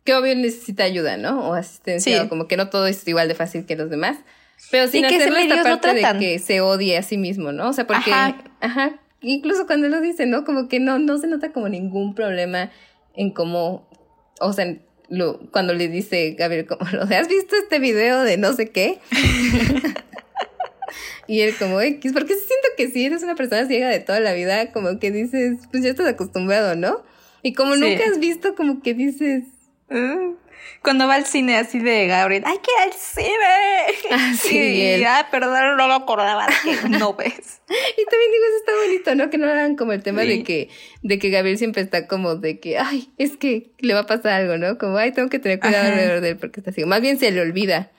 que obvio necesita ayuda, ¿no? O asistencia, o como que no todo es igual de fácil que los demás. Pero sin que hacerle esta parte de que se odie a sí mismo, ¿no? O sea, porque, ajá. incluso cuando lo dice, ¿no? Como que no, no se nota como ningún problema en cómo, o sea, lo, cuando le dice Gabriel, como, ¿has visto este video de no sé qué? y él como X, porque siento que si eres una persona ciega de toda la vida, como que dices, pues ya estás acostumbrado, ¿no? Y como nunca has visto, como que dices... Mm cuando va al cine así de Gabriel, ¡hay que al cine! Ah, sí, y, ah, perdón, no lo acordaba que no ves. y también digo, eso está bonito, ¿no? Que no hagan como el tema de que, de que Gabriel siempre está como de que, ay, es que le va a pasar algo, ¿no? Como, ay, tengo que tener cuidado alrededor de él porque está así. Más bien se le olvida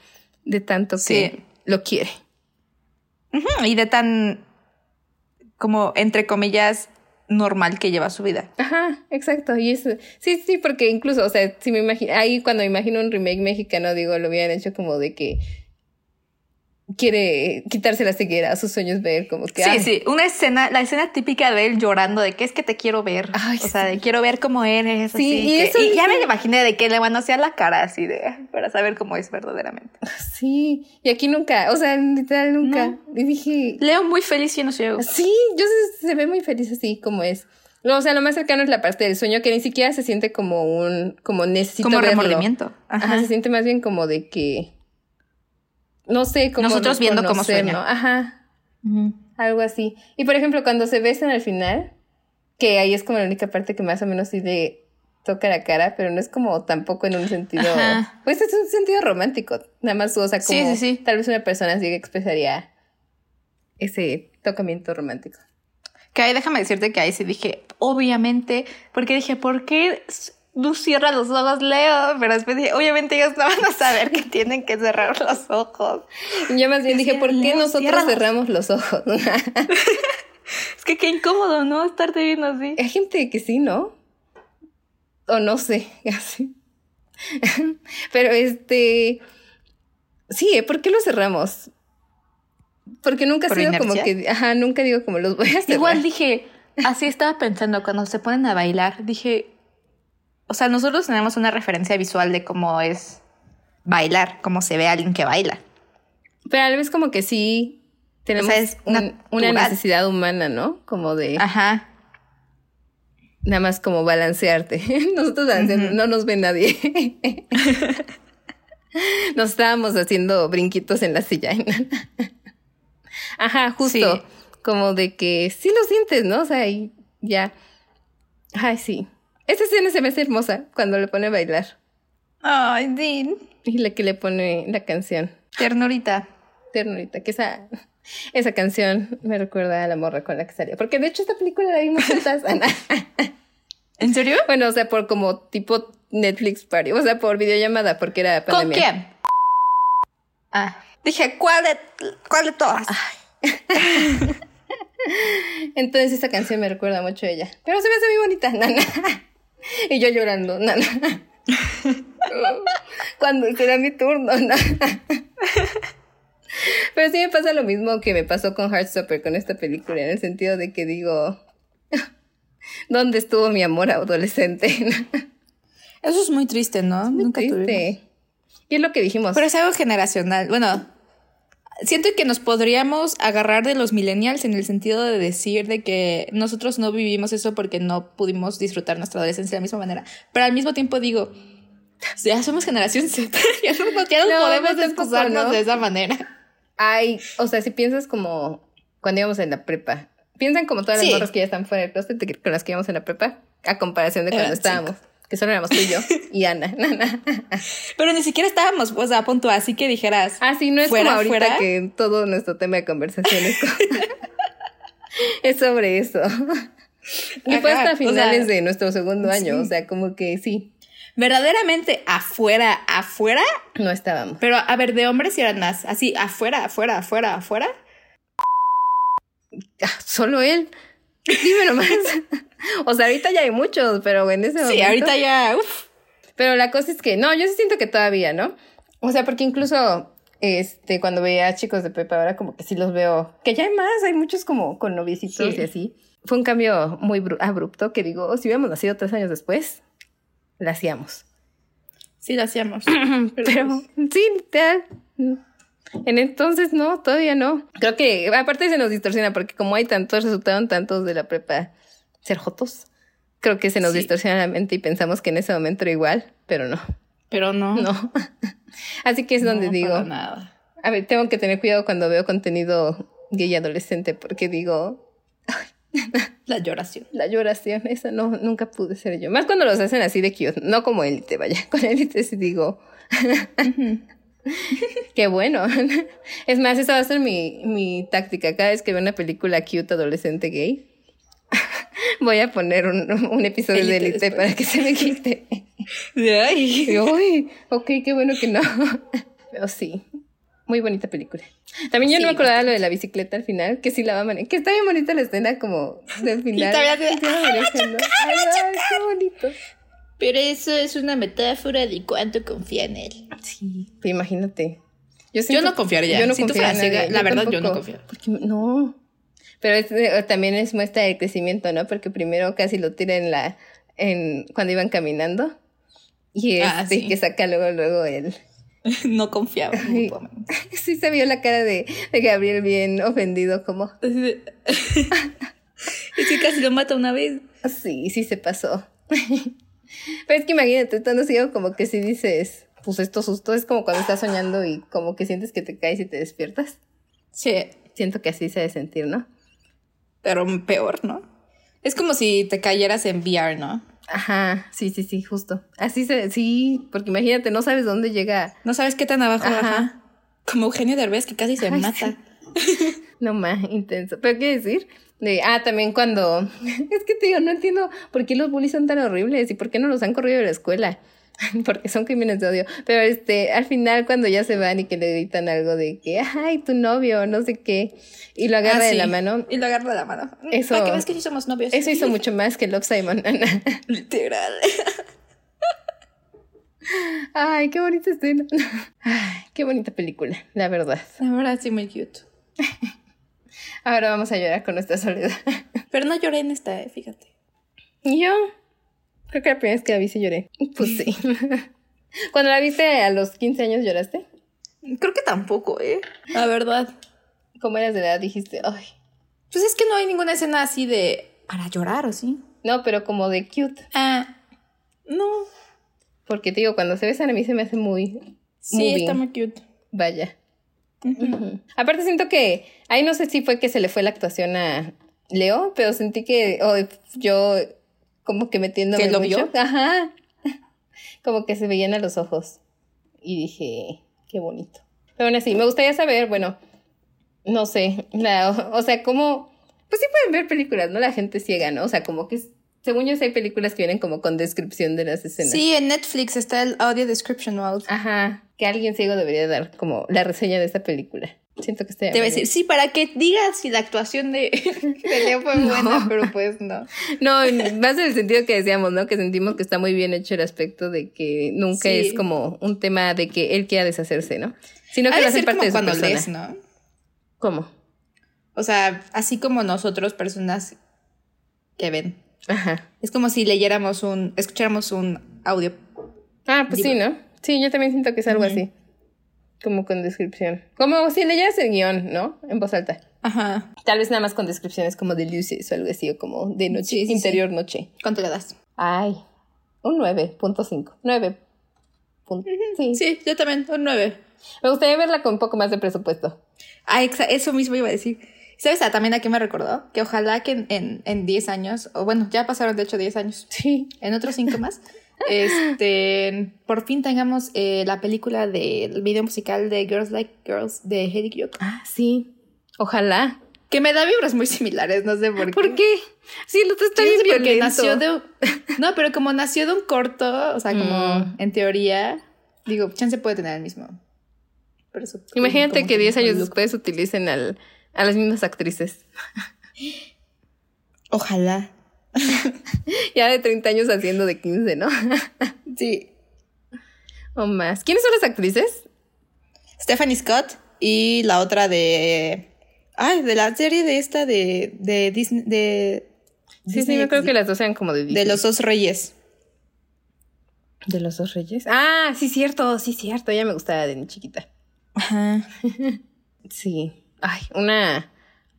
de tanto que lo quiere. Y de tan, como, entre comillas, normal que lleva su vida. Ajá, exacto. Y eso, sí, sí, porque incluso, o sea, si me imagino, ahí cuando me imagino un remake mexicano, digo, lo hubieran hecho como de que quiere quitarse la ceguera, sus sueños ver como que... Sí, sí, una escena, la escena típica de él llorando de que es que te quiero ver, o sea, de quiero ver cómo eres, sí, y, eso y ya me imaginé de que le van a hacer la cara así de, para saber cómo es verdaderamente. Sí, y aquí nunca, o sea, literal nunca, y dije... Leo muy feliz y no ciego. Sí, yo se, se ve muy feliz así como es. No, o sea, lo más cercano es la parte del sueño que ni siquiera se siente como un, como necesito Como remordimiento. Ajá, se siente más bien como de que no sé cómo. Nosotros viendo cómo sueña. Ajá. Algo así. Y por ejemplo, cuando se besan al final, que ahí es como la única parte que más o menos sí de toca la cara, pero no es como tampoco en un sentido. Pues es un sentido romántico. Nada más, o sea, como sí, sí, sí. tal vez una persona así que expresaría ese tocamiento romántico. Que ahí déjame decirte que ahí sí dije, obviamente, porque dije, ¿por qué no cierra los ojos, Leo? Pero después dije, obviamente ellos no van a saber que tienen que cerrar los ojos. Yo más bien dije, ¿por qué nosotros cerramos los ojos? es que qué incómodo, ¿no? Estarte viendo así. Hay gente que sí, ¿no? O no sé, así. Pero este. Sí, ¿eh? ¿por qué lo cerramos? Porque nunca ha sido como que. Ajá, nunca digo como los voy a cerrar. Igual dije, así estaba pensando cuando se ponen a bailar. Dije, o sea, nosotros tenemos una referencia visual de cómo es bailar, cómo se ve a alguien que baila. Pero a la vez como que sí tenemos una, necesidad humana, ¿no? Como de... Ajá. Nada más como balancearte. Nosotros no nos ve nadie. nos estábamos haciendo brinquitos en la silla. Ajá, justo. Como de que sí lo sientes, ¿no? O sea, y ya. Ay, sí. Esa escena se me hace hermosa cuando le pone a bailar. Ay, Dean. Y la que le pone la canción. Ternurita. Ternurita, que esa, esa canción me recuerda a la morra con la que salió. Porque de hecho esta película la vimos juntas, Ana. ¿En serio? Bueno, o sea, por como tipo Netflix Party. O sea, por videollamada, porque era pandemia. ¿Con quién? Ah. Dije, ¿cuál de, cuál de todas? Entonces esa canción me recuerda mucho a ella. Pero se me hace muy bonita, nana. y yo llorando, nana. Cuando será mi turno, nana. Pero sí me pasa lo mismo que me pasó con Heartstopper, con esta película, en el sentido de que digo, ¿dónde estuvo mi amor adolescente? Eso es muy triste, ¿no? Nunca triste. Y es lo que dijimos. Pero es algo generacional. Bueno, siento que nos podríamos agarrar de los millennials en el sentido de decir de que nosotros no vivimos eso porque no pudimos disfrutar nuestra adolescencia de la misma manera. Pero al mismo tiempo digo, ya somos generación Z, ya no, podemos excusarnos de esa manera. Ay, o sea, si piensas como cuando íbamos en la prepa, piensan como todas las morras que ya están fuera del closet con las que íbamos en la prepa, a comparación de cuando estábamos que solo éramos tú y yo y Ana. Pero ni siquiera estábamos pues a punto así que dijeras. Ah, sí, no es fuera, como ahorita que todo nuestro tema de conversación es, es sobre eso. Y fue hasta finales de nuestro segundo año, o sea, como que sí. Verdaderamente afuera, afuera. No estábamos. Pero a ver, de hombres y eran más. Así, afuera, afuera, afuera, afuera. Ah, solo él. Dime nomás. o sea, ahorita ya hay muchos, pero en ese momento. Sí, ahorita ya. Uf. Pero la cosa es que no, yo sí siento que todavía, ¿no? O sea, porque incluso este, cuando veía a chicos de Pepa, ahora como que sí los veo, que ya hay más, hay muchos como con noviecitos y así. Fue un cambio muy abrupto que digo, si hubiéramos nacido tres años después, la hacíamos. Sí, la hacíamos. pero, sí, literal. En entonces no, todavía no. Creo que aparte se nos distorsiona porque como hay tantos, resultaron tantos de la prepa ser jotos. Creo que se nos distorsiona la mente y pensamos que en ese momento era igual, pero no. Pero no. No. Así que es donde digo. Nada. A ver, tengo que tener cuidado cuando veo contenido gay adolescente porque digo. La lloración. La lloración, esa no, nunca pude ser yo. Más cuando los hacen así de cute, no como élite, vaya. Con élite sí digo. Qué bueno. Es más, esa va a ser mi, mi táctica. Cada vez que veo una película cute adolescente gay, voy a poner un, un episodio de Elite para que se me quite. Ay. Uy, ok, qué bueno que no. Pero sí, muy bonita película. También yo no me acordaba lo de la bicicleta al final, que sí la va a manejar. Que está bien bonita la escena como del final. Y ay, qué bonito. Pero eso es una metáfora de cuánto confía en él. Sí, pero imagínate. Yo, no confiaría. Yo no si la verdad, yo no confío. Porque, no. Pero eh, también es muestra de crecimiento, ¿no? Porque primero casi lo tira en la. En, cuando iban caminando. Y ah, este, que saca luego, luego él. no confiaba. sí se vio la cara de, de Gabriel bien ofendido, como. es que casi lo mata una vez. Sí, sí se pasó. Pero es que imagínate, estando ciego como que si dices, pues esto susto es como cuando estás soñando y como que sientes que te caes y te despiertas. Sí. Siento que así se debe sentir, ¿no? Pero peor, ¿no? Es como si te cayeras en VR, ¿no? Ajá, sí, sí, sí, justo. Así se, sí, porque imagínate, no sabes dónde llega. No sabes qué tan abajo, ajá. Como Eugenio Derbez que casi se mata. no más, intenso. Pero qué decir, De, ah, también cuando. Es que te digo, no entiendo por qué los bullies son tan horribles y por qué no los han corrido de la escuela. Porque son crímenes de odio. Pero este, al final, cuando ya se van y que le gritan algo de que, ay, tu novio, no sé qué, y lo agarra Ah, de la mano. Y lo agarra de la mano. Eso- Para que ves que sí somos novios. Eso hizo mucho más que Love Simon. Literal. ay, qué bonita escena. Ay, qué bonita película, la verdad. La verdad, sí, muy cute. Ahora vamos a llorar con nuestra soledad. Pero no lloré en esta, eh, fíjate. ¿Y yo? Creo que la primera vez que la vi sí lloré. Pues sí. Cuando la viste a los 15 años lloraste. Creo que tampoco, ¿eh? La verdad. ¿Cómo eras de edad? Dijiste, ay. Pues es que no hay ninguna escena así de. para llorar, ¿o sí? No, pero como de cute. Ah. No. Porque te digo, cuando se besan a mí se me hace muy. Sí, moving. está muy cute. Vaya. Aparte siento que. Ahí no sé si fue que se le fue la actuación a Leo, pero sentí que. o yo como que metiéndome ¿Que lo mucho. vio? Ajá. Como que se veían a los ojos. Y dije, qué bonito. Pero aún así, me gustaría saber, bueno, no sé, la- o, sea, cómo, pues sí pueden ver películas, ¿no? La gente ciega, ¿no? O sea, como que, según yo sé, hay películas que vienen como con descripción de las escenas. Sí, en Netflix está el audio description mode. Ajá, que alguien ciego debería dar como la reseña de esta película. Siento que está Te voy a decir, sí, para que digas si la actuación de, de Leo fue No. buena, pero pues no. No, más en el sentido que decíamos, ¿no? Que sentimos que está muy bien hecho el aspecto de que nunca Sí. es como un tema de que él quiera deshacerse, ¿no? Sino que lo hace parte como de su cuando persona. lees, ¿no? ¿Cómo? O sea, así como nosotros, personas que ven. Ajá. Es como si leyéramos un, escucháramos un audio. Ah, pues sí, ¿no? Sí, yo también siento que es algo así. Como con descripción. Como si leyeras el guion, ¿no? En voz alta. Ajá. Tal vez nada más con descripciones como de luces o algo así, o como de noche, Sí, sí, interior noche. ¿Cuánto le das? Ay, un 9.5. 9. punto- Sí. Sí, yo también, un 9. Me gustaría verla con un poco más de presupuesto. Ah, eso mismo iba a decir. ¿Sabes también a qué me recordó? Que ojalá que en, en, en 10 años, o bueno, ya pasaron de hecho 10 años, Sí. en otros 5 más, este, por fin tengamos eh, la película del video musical de Girls Like Girls de Heidi Kiyoko. Ah, sí. Ojalá. Que me da vibras muy similares, no sé por qué. ¿Por qué? Sí, otro está bien porque nació de un- No, pero como nació de un corto, o sea, como Mm. en teoría, digo, chance puede tener el mismo. presu- Imagínate como que 10 años después utilicen al, a las mismas actrices. Ojalá. Ya de 30 años haciendo de 15, ¿no? Sí. o más. ¿Quiénes son las actrices? Stephanie Scott y la otra de. Ay, de la serie de esta de. de Disney. De, Sí, sí, Disney yo creo que las dos eran como de De Disney. los dos reyes. ¿De los dos reyes? Ah, sí, cierto, sí, cierto. Ella me gustaba de chiquita. Ajá. Sí. Ay, una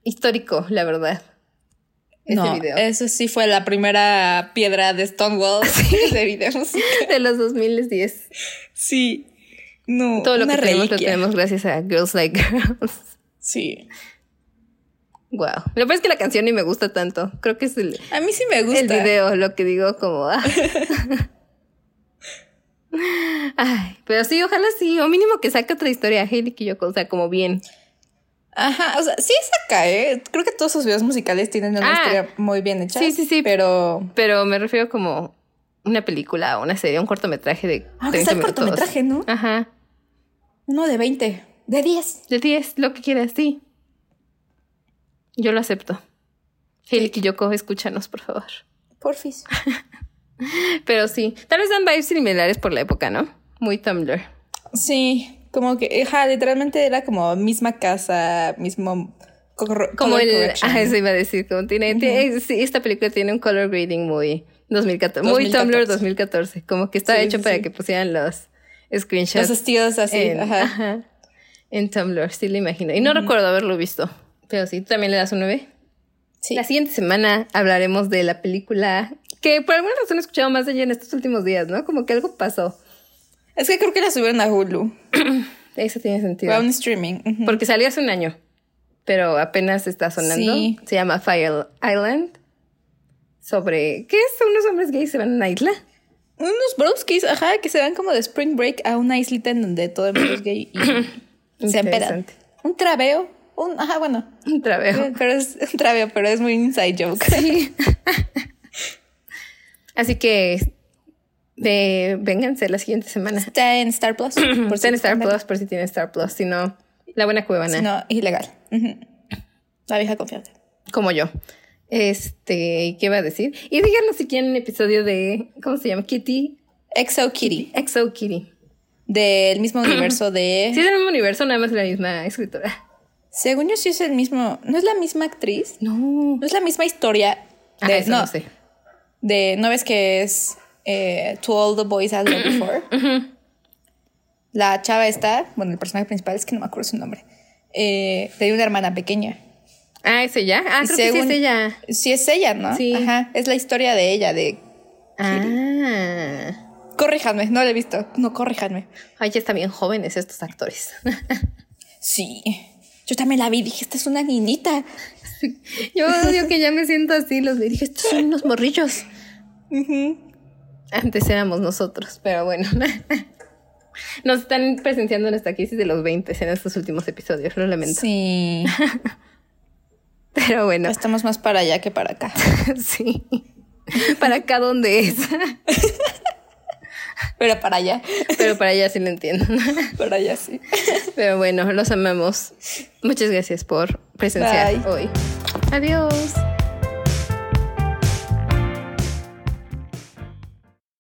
histórico, la verdad. Ese no, video. eso sí fue la primera piedra de Stonewall de videos. De los 2010. Sí. No. Todo lo que tenemos lo reliquia. tenemos gracias a Girls Like Girls. Sí. Wow. Lo peor es que la canción ni me gusta tanto. Creo que es el, A mí sí me gusta. el video lo que digo como... ah. Ay, pero sí, ojalá sí. O mínimo que saque otra historia. Hailey Kiyoko, o sea, como bien. Ajá, o sea, sí saca, ¿eh? Creo que todos sus videos musicales tienen una Ah. historia muy bien hecha. Sí, sí, sí. Pero. Pero me refiero como una película o una serie, un cortometraje de Aunque 30 sea el minutos. cortometraje, ¿no? Ajá. Uno de 20. De 10. De 10, lo que quieras, sí. Yo lo acepto. Hailey Kiyoko, escúchanos, por favor. Porfis. Pero sí, tal vez dan vibes similares por la época, ¿no? Muy Tumblr. Sí, como que, ajá, literalmente era como misma casa, mismo. Como el... Ah, eso iba a decir, como tiene... tiene- sí, esta película tiene un color grading muy... 2014. Muy 2014. Tumblr 2014. Como que Sí, hecho sí, para que pusieran los screenshots. Los estilos así, en, ajá. ajá, en Tumblr, sí lo imagino. Y no recuerdo haberlo visto. Pero sí, ¿tú también le das un 9? Sí. La siguiente semana hablaremos de la película que por alguna razón he escuchado más de ella en estos últimos días, ¿no? Como que algo pasó. Es que creo que la subieron a Hulu. Eso tiene sentido. a un streaming. Porque salió hace un año, pero apenas está sonando. Sí. Se llama Fire Island. Sobre... ¿Qué es? Unos hombres gays se van a una isla. Unos broskis, ajá, que se van como de spring break a una islita en donde todo el mundo es gay y se. Interesante. Un traveo Un, ajá, bueno. Un traveo. Pero es un traveo, pero es muy inside joke. Sí. Así que de, vénganse la siguiente semana. Está en Star Plus. Por Está en Star Plus por si tienen Star Plus. Si no, la buena cuevana. Si no, ilegal. La vieja confiable. Como yo. Este, ¿qué va a decir? Y díganos si quieren un episodio de, ¿cómo se llama? Kitty. Exo Kitty. Exo Kitty. Del mismo universo de... Sí, es del mismo universo, nada más la misma escritora. Según yo sí es el mismo... ¿No es la misma actriz? No. ¿No es la misma historia? De, De, eso no, sé. De, ¿No ves que es eh, To All the Boys I've Loved Before? La chava está, bueno, el personaje principal es que no me acuerdo su nombre. Eh, tenía una hermana pequeña. Ah, ¿es ella? Ah, creo que sí es ella. Sí, es ella, ¿no? Sí. Ajá. Es la historia de ella, de. Ah. Corríjanme, no la he visto. No, corríjanme. Ay, ya están bien jóvenes estos actores. Sí. Yo también la vi, dije, esta es una niñita. Yo odio que ya me siento así. Los vi, dije, estos son unos morrillos. Antes éramos nosotros, pero bueno. Nos están presenciando nuestra crisis de los 20 en estos últimos episodios, lo lamento. Sí. Pero bueno, Estamos más para allá que para acá. sí. Para acá donde es. Pero para allá. Pero para allá sí lo entiendo. Para allá sí. Pero bueno, los amamos. Muchas gracias por presenciar Bye. hoy. Adiós.